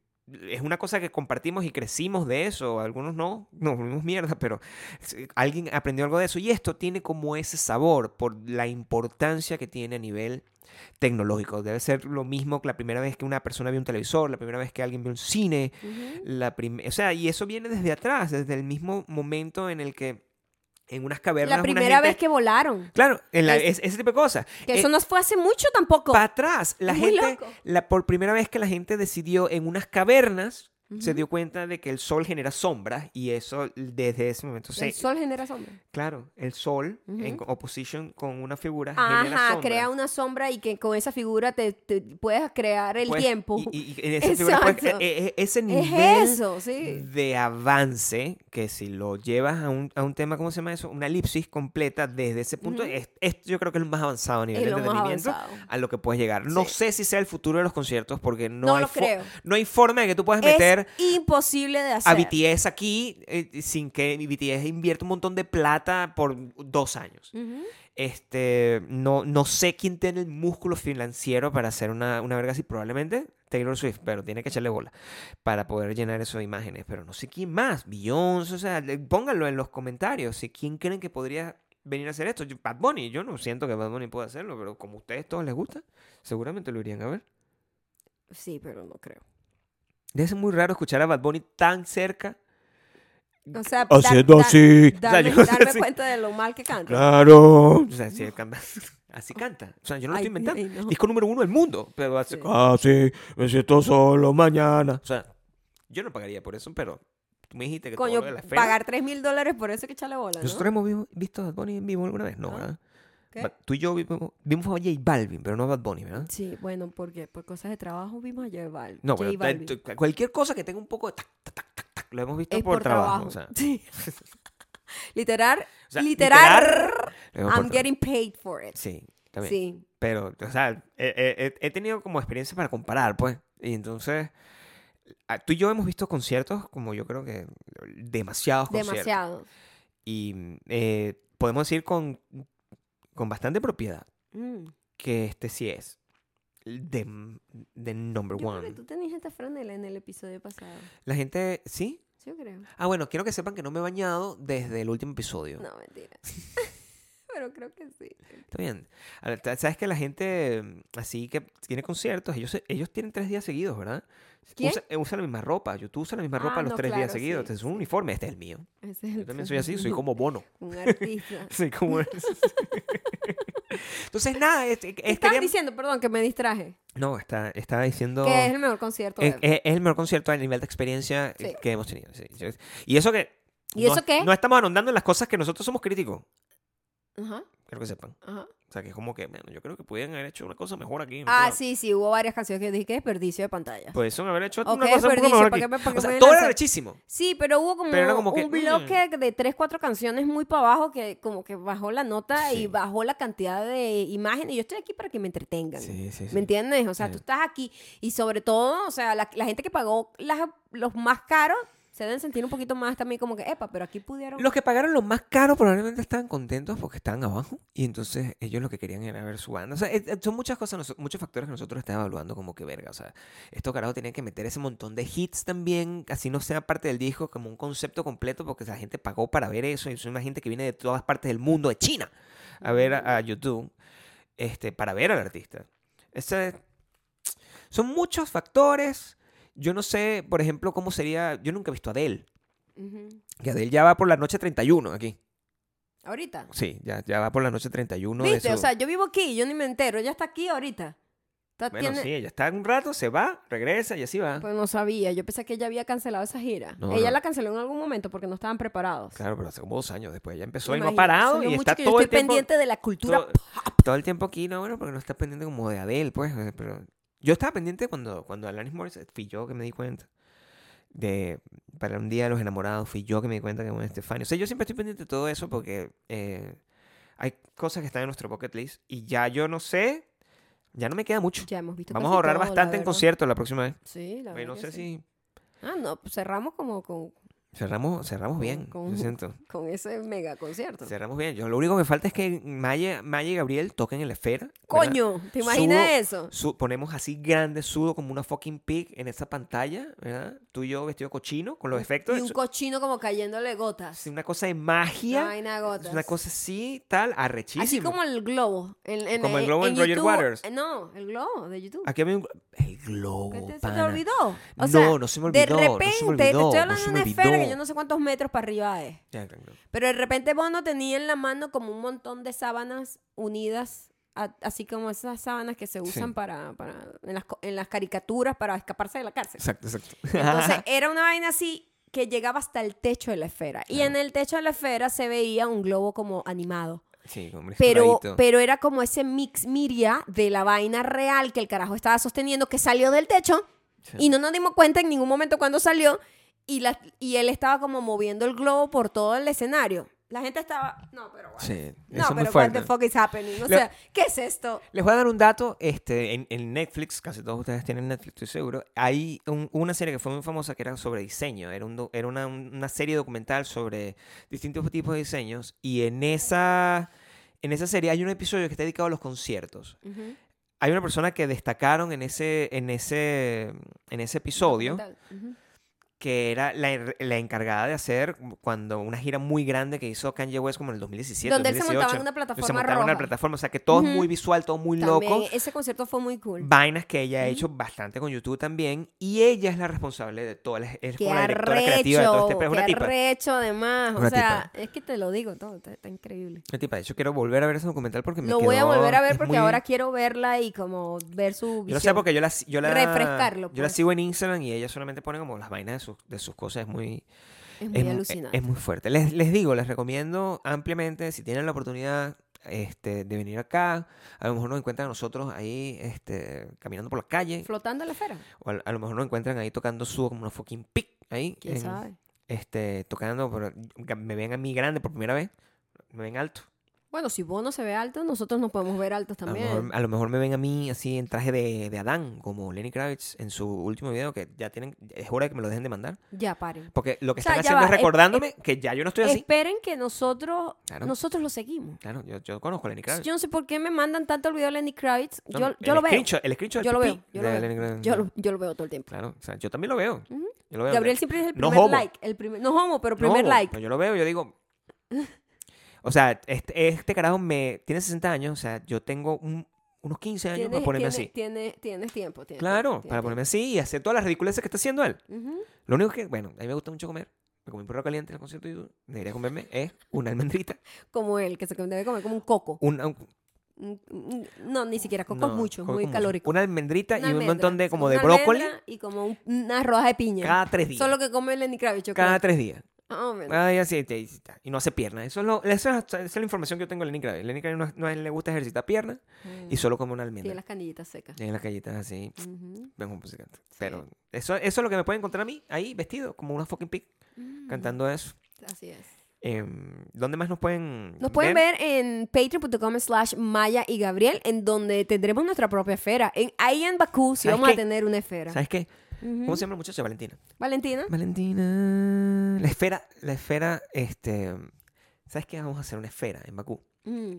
es una cosa que compartimos y crecimos de eso. Algunos no, nos volvimos mierda, pero s- alguien aprendió algo de eso. Y esto tiene como ese sabor por la importancia que tiene a nivel tecnológico. Debe ser lo mismo que la primera vez que una persona vio un televisor, la primera vez que alguien vio un cine, la prim- o sea, y eso viene desde atrás, desde el mismo momento en el que en unas cavernas La primera gente- vez que volaron. Claro, en la- Es- es- ese tipo de cosas. Que Eh, eso no fue hace mucho tampoco. para atrás, la muy gente, loco. la, por primera vez que la gente decidió en unas cavernas, se dio cuenta de que el sol genera sombras y eso desde ese momento se... El sol genera sombra. Claro, el sol en Ujú. oposition con una figura genera Ajá, sombra. crea una sombra y que con esa figura te, te puedes crear el tiempo. Y, y- en <laughs> esa figura, Exacto. e- e- ese es nivel eso, sí. de avance que si lo llevas a un, a un tema, ¿cómo se llama eso? Una elipsis completa desde ese punto, Ujú. es, esto yo creo que es lo más avanzado a nivel Es de entretenimiento a lo que puedes llegar. No Sí. sé si sea el futuro de los conciertos porque no, No hay, lo creo. no hay forma de que tú puedas meter Imposible de hacer. a BTS aquí eh, sin que BTS invierta un montón de plata por dos años. Este, no, no sé quién tiene el músculo financiero para hacer una, una verga así. Probablemente Taylor Swift, pero tiene que echarle bola para poder llenar esas imágenes. Pero no sé quién más. Beyoncé, o sea, pónganlo en los comentarios. Si quién creen que podría venir a hacer esto. Yo- Bad Bunny, yo no siento que Bad Bunny pueda hacerlo, pero como a ustedes todos les gusta, seguramente lo irían a ver. Sí, pero no creo. Debe ser muy raro escuchar a Bad Bunny tan cerca. O sea, Haciendo dar- dar- así. O sea, darme, yo- darme <laughs> sí. cuenta de lo mal que canta. Claro. O sea, si él canta- <laughs> así canta. O sea, yo no lo estoy inventando. ay, no. Disco número uno del mundo. Pero hace Sí. casi me siento solo mañana. O sea, yo no pagaría por eso, pero tú me dijiste que todo Coño, lo de la pagar 3 mil dólares por eso que echarle bola, ¿no? Nosotros hemos vi- visto a Bad Bunny en vivo alguna vez, ¿no? Ah, ¿verdad? Tú y yo vimos, vimos a J Balvin, pero no a Bad Bunny, ¿verdad? Sí, bueno, porque por cosas de trabajo vimos a J Balvin. No, J pero Balvin. cualquier cosa que tenga un poco de tac, tac, tac, tac, tac, lo hemos visto por, por, trabajo. trabajo. O sea, Sí. <laughs> literal, o sea, literal, I'm trabajo. getting paid for it. Sí, también. Sí. Pero, o sea, he, he- he- he tenido como experiencia para comparar, pues. Y entonces, tú y yo hemos visto conciertos, como yo creo que demasiados conciertos. Demasiado. Y eh, podemos decir con, con bastante propiedad Mm. que este sí es de, de number Yo creo one. que tú tenías esta franela en el episodio pasado. La gente, ¿sí? Sí, yo creo. Ah, bueno, quiero que sepan que no me he bañado desde el último episodio. No, mentira. <laughs> Pero creo que sí. Está bien. Sabes que la gente mm, así que tiene conciertos, ellos, ellos tienen tres días seguidos, ¿verdad? Eh, usa la misma ropa. Yo, tú usas la misma ropa Ah, los no, tres días seguidos. sí, Este es un uniforme, este es el mío. Es el Yo también soy así, soy como <laughs> bono. un artista. <laughs> Soy como... <laughs> Entonces, nada, es, es- ¿Qué es- estabas diciendo? Perdón, que me distraje. No, está, estaba diciendo... Que es el mejor concierto. Es, es- el mejor concierto a nivel de experiencia Sí. que hemos tenido. sí. Y eso que... ¿Y no, eso qué? No estamos ahondando en las cosas que nosotros somos críticos. Ajá, Quiero que sepan. ajá. O sea, que es como que, bueno, yo creo que pudieran haber hecho una cosa mejor aquí. ¿no? Ah, sí, sí, hubo varias canciones que yo dije que desperdicio de pantalla. Pues son haber hecho una cosa un poco mejor ¿para aquí. qué me- O sea, todo era rechísimo. Sí, pero hubo como, Pero era como que, un bloque de tres, cuatro canciones muy para abajo que como que bajó la nota Sí. y bajó la cantidad de imágenes. Y yo estoy aquí para que me entretengan. Sí, sí. ¿Me entiendes? O sea, tú estás aquí y sobre todo, o sea, la, la gente que pagó las- los más caros se deben sentir un poquito más también como que, epa, pero aquí pudieron... Los que pagaron lo más caro probablemente estaban contentos porque estaban abajo y entonces ellos lo que querían era ver su banda. O sea, es- es- son muchas cosas, muchos factores que nosotros estábamos evaluando como que verga. O sea, estos carajos tenían que meter ese montón de hits también, así no sea parte del disco, como un concepto completo porque la gente pagó para ver eso y son una gente que viene de todas partes del mundo, de China, a ver a, a YouTube, este, para ver al artista. Ese- son muchos factores. Yo no sé, por ejemplo, cómo sería. Yo nunca he visto a Adele. Que Adele ya va por la noche 31 aquí. Ahorita. Sí, ya, ya va por la noche 31 de ¿Viste? su... O sea, yo vivo aquí, yo ni me entero, ella está aquí ahorita. Está- Bueno, tiene- sí, ella está un rato, se va, regresa y así va. Pues no sabía, yo pensé que ella había cancelado esa gira. No, ella no. la canceló en algún momento porque no estaban preparados. Claro, pero hace como dos años después. Ya empezó y no ha Imagínate, parado y está yo todo el tiempo... pendiente de la cultura todo, todo el tiempo aquí, no, bueno, porque no está pendiente como de Adele, pues. eh, Pero yo estaba pendiente cuando, cuando Alanis Morissette, fui yo que me di cuenta. De, para un día de los enamorados, fui yo que me di cuenta que con Estefania. O sea, yo siempre estoy pendiente de todo eso porque eh, hay cosas que están en nuestro bucket list y ya yo no sé, ya no me queda mucho. Ya hemos visto Vamos a ahorrar todo, bastante en verdad. conciertos la próxima vez. Sí, la Bueno, no verdad sé sí. si... Ah, no, pues cerramos como con Cerramos, cerramos bien, con- yo siento. Con ese mega concierto. Cerramos bien. Yo lo único que falta es que Maya, Maya y Gabriel toquen en la esfera. ¿verdad? Coño, ¿te imaginas Sudo- eso? Su- ponemos así grande, sudo como una fucking pig en esa pantalla, ¿verdad? Tú y yo vestido cochino con los efectos. Y un cochino como cayéndole gotas. es una cosa de Una magia. vaina de gotas. Una cosa así, tal, arrechísimo. Así como el globo. en- en- Como el en- globo en Roger YouTube- Waters. eh, No, el globo de YouTube. Aquí había un... El globo, ¿Qué te, se te olvidó? O No, sea, no se me De olvidó, no se me repente, te estoy no hablando de me una esfera que yo no sé cuántos metros para arriba es. Ya. Pero de repente Bono tenía en la mano como un montón de sábanas unidas, a- así como esas sábanas que se usan para, para en, las, co- en las caricaturas para escaparse de la cárcel. Exacto, exacto. Entonces <laughs> era una vaina así que llegaba hasta el techo de la esfera. Y en el techo de la esfera se veía un globo como animado. sí, un Pero, pero era como ese mix miria de la vaina real que el carajo estaba sosteniendo que salió del techo Sí. y no nos dimos cuenta en ningún momento cuando salió y, la, y él estaba como moviendo el globo por todo el escenario. La gente estaba... No, pero bueno. Sí, No, pero what the fuck is happening? O sea, ¿qué es esto? Les voy a dar un dato, este, en, en Netflix, casi todos ustedes tienen Netflix, estoy seguro, hay un- una serie que fue muy famosa que era sobre diseño, era, un era una, una serie documental sobre distintos tipos de diseños y en esa, en esa serie hay un episodio que está dedicado a los conciertos. Ujú. Hay una persona que destacaron en ese, en ese, en ese episodio Documental. Ujú. Que era la, la encargada de hacer cuando una gira muy grande que hizo Kanye West como en el 2017, Donde él se 2018. montaba en una Se plataforma montaba en una roja. plataforma, o sea que todo es Ujú. muy visual, todo muy También, loco. ese concierto fue muy cool. Vainas que ella ha hecho bastante con YouTube también. Y ella es la responsable de todo. Es como la directora creativa de todo arrecho, este pe- Es una tipa. arrecho además. O Una sea, es que te lo digo todo, está, está increíble. Una tipa. De hecho, quiero volver a ver ese documental porque me Lo voy a quedó- volver a ver porque muy- ahora quiero verla y como ver su visión. Yo lo sé porque yo la, yo la, Refrescarlo, yo la pues. sigo en Instagram y ella solamente pone como las vainas de de sus cosas. Es muy, es muy es, alucinante. es muy fuerte. Les, les digo, les recomiendo ampliamente, si tienen la oportunidad este, de venir acá, a lo mejor nos encuentran a nosotros ahí este, caminando por la calle, Flotando en la esfera. o a, a lo mejor nos encuentran ahí tocando su como una fucking pic ahí. ¿Quién en- sabe? este, tocando, pero me ven a mí grande por primera vez, me ven alto. Bueno, si Bono se ve alto, nosotros nos podemos ver altos A lo, también. mejor, a lo mejor me ven a mí así en traje de, de Adán, como Lenny Kravitz en su último video, que ya tienen, es hora de que me lo dejen de mandar. Ya paren. Porque lo que O sea, están haciendo va, es es- recordándome que ya yo no estoy así. Esperen que nosotros, Claro. nosotros lo seguimos. Claro, yo, yo conozco a Lenny Kravitz. Yo no sé por qué me mandan tanto el video de Lenny Kravitz. No, Yo, no, yo lo veo. el screenshot Yo lo veo. Yo lo veo. Yo lo, yo lo veo todo el tiempo. Claro, o sea, yo también lo veo. Yo lo veo. Gabriel siempre es el No primer homo. like. El primer, no homo, pero No, primer like. pero yo lo veo, yo digo. <laughs> O sea, este, este carajo me tiene 60 años, o sea, yo tengo un- unos 15 años para ponerme tienes- así. tienes- tienes tiempo. tienes Claro, para ponerme así y hacer todas las ridiculeces que está haciendo él. Lo único que, bueno, a mí me gusta mucho comer. Me comí un perro caliente en el concierto YouTube. Debería comerme es una almendrita. <laughs> Como él, que se debe comer como un coco. Una, un- Un- un- No, ni siquiera coco no, es mucho, coco muy mucho. calórico. Una almendrita Una y un montón de como de brócoli Y como un- una rodaja de piña. cada tres días. Solo que come Lenny Kravitz, Cada creo. tres días. Ay, así, y está. y no hace pierna. Eso es, lo, eso es, esa es la información que yo tengo de Lenny Kravitz. Lenny Kravitz no, no le gusta ejercitar pierna y Mm. solo come una Tiene almendra. las canillitas secas. Tiene las callitas así. Vengo musicante. Pero eso, eso es lo que me pueden encontrar a mí, ahí vestido, como una fucking pig, Mm, cantando eso. Así es. Em, ¿Dónde más nos pueden Nos pueden ver en patreon.com slash Maya y Gabriel, en donde tendremos nuestra propia esfera. En, ahí en Bakú sí ¿Sabes vamos a qué? tener una esfera. ¿Sabes qué? Ujú. ¿Cómo se llama la muchacha? Valentina. Valentina. Valentina. La esfera, la esfera, este... ¿Sabes qué? Vamos a hacer una esfera en Bakú. Mm.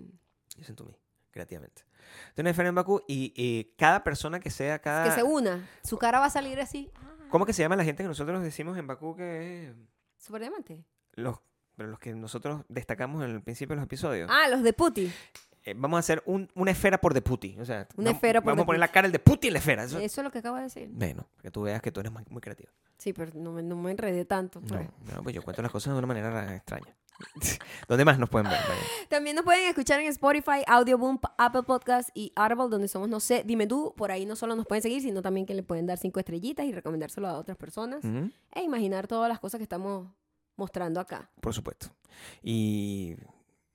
Yo siento mí, creativamente. Entonces, una esfera en Bakú y, y cada persona que sea, cada... Que se una. Su cara va a salir así. Ah, ¿Cómo que se llama la gente que nosotros decimos en Bakú que es Super diamante. los, pero los que nosotros destacamos en el principio de los episodios? Ah, los de Puti. Eh, vamos a hacer un- una esfera por Deputy. O sea, Una vam- esfera por Vamos a poner la cara del Deputy en la esfera. Eso- Eso es lo que acabo de decir. Bueno, que tú veas que tú eres muy, muy creativa. Sí, pero no me, no me enredé tanto. No, pues. no, pues yo cuento las cosas de una manera ra- extraña. <laughs> ¿Dónde más nos pueden ver? También nos pueden escuchar en Spotify, Audioboom, Apple Podcast y Audible, donde somos, no sé, dime tú. Por ahí no solo nos pueden seguir, sino también que le pueden dar cinco estrellitas y recomendárselo a otras personas. E imaginar todas las cosas que estamos mostrando acá. Por supuesto. Y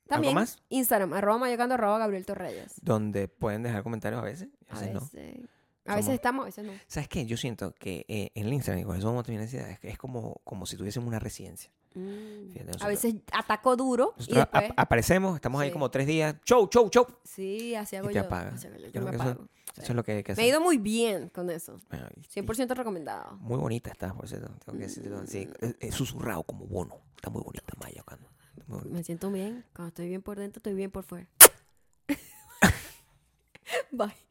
también Instagram, arroba mayocando, arroba Gabriel Torreyes. Donde pueden dejar comentarios a veces. A veces, a veces no. A veces estamos, a veces no. ¿Sabes qué? Yo siento que eh, en el Instagram, y con eso vamos a tener necesidad, es, es como, como si tuviésemos una residencia. Mm. A veces ataco duro. Y después... aparecemos, estamos ahí como tres días. ¡Chow, chow, chow! Sí, así hago y. Apaga. Yo. me apago. Eso, es lo que hay que hacer. Me he ido muy bien con eso. Bueno, y, 100% recomendado. Muy bonita estás, por cierto. Tengo que decirlo mm. susurrado como bono. Está muy bonita, Maya. Cuando... Me siento bien. Cuando estoy bien por dentro, estoy bien por fuera. <laughs> Bye.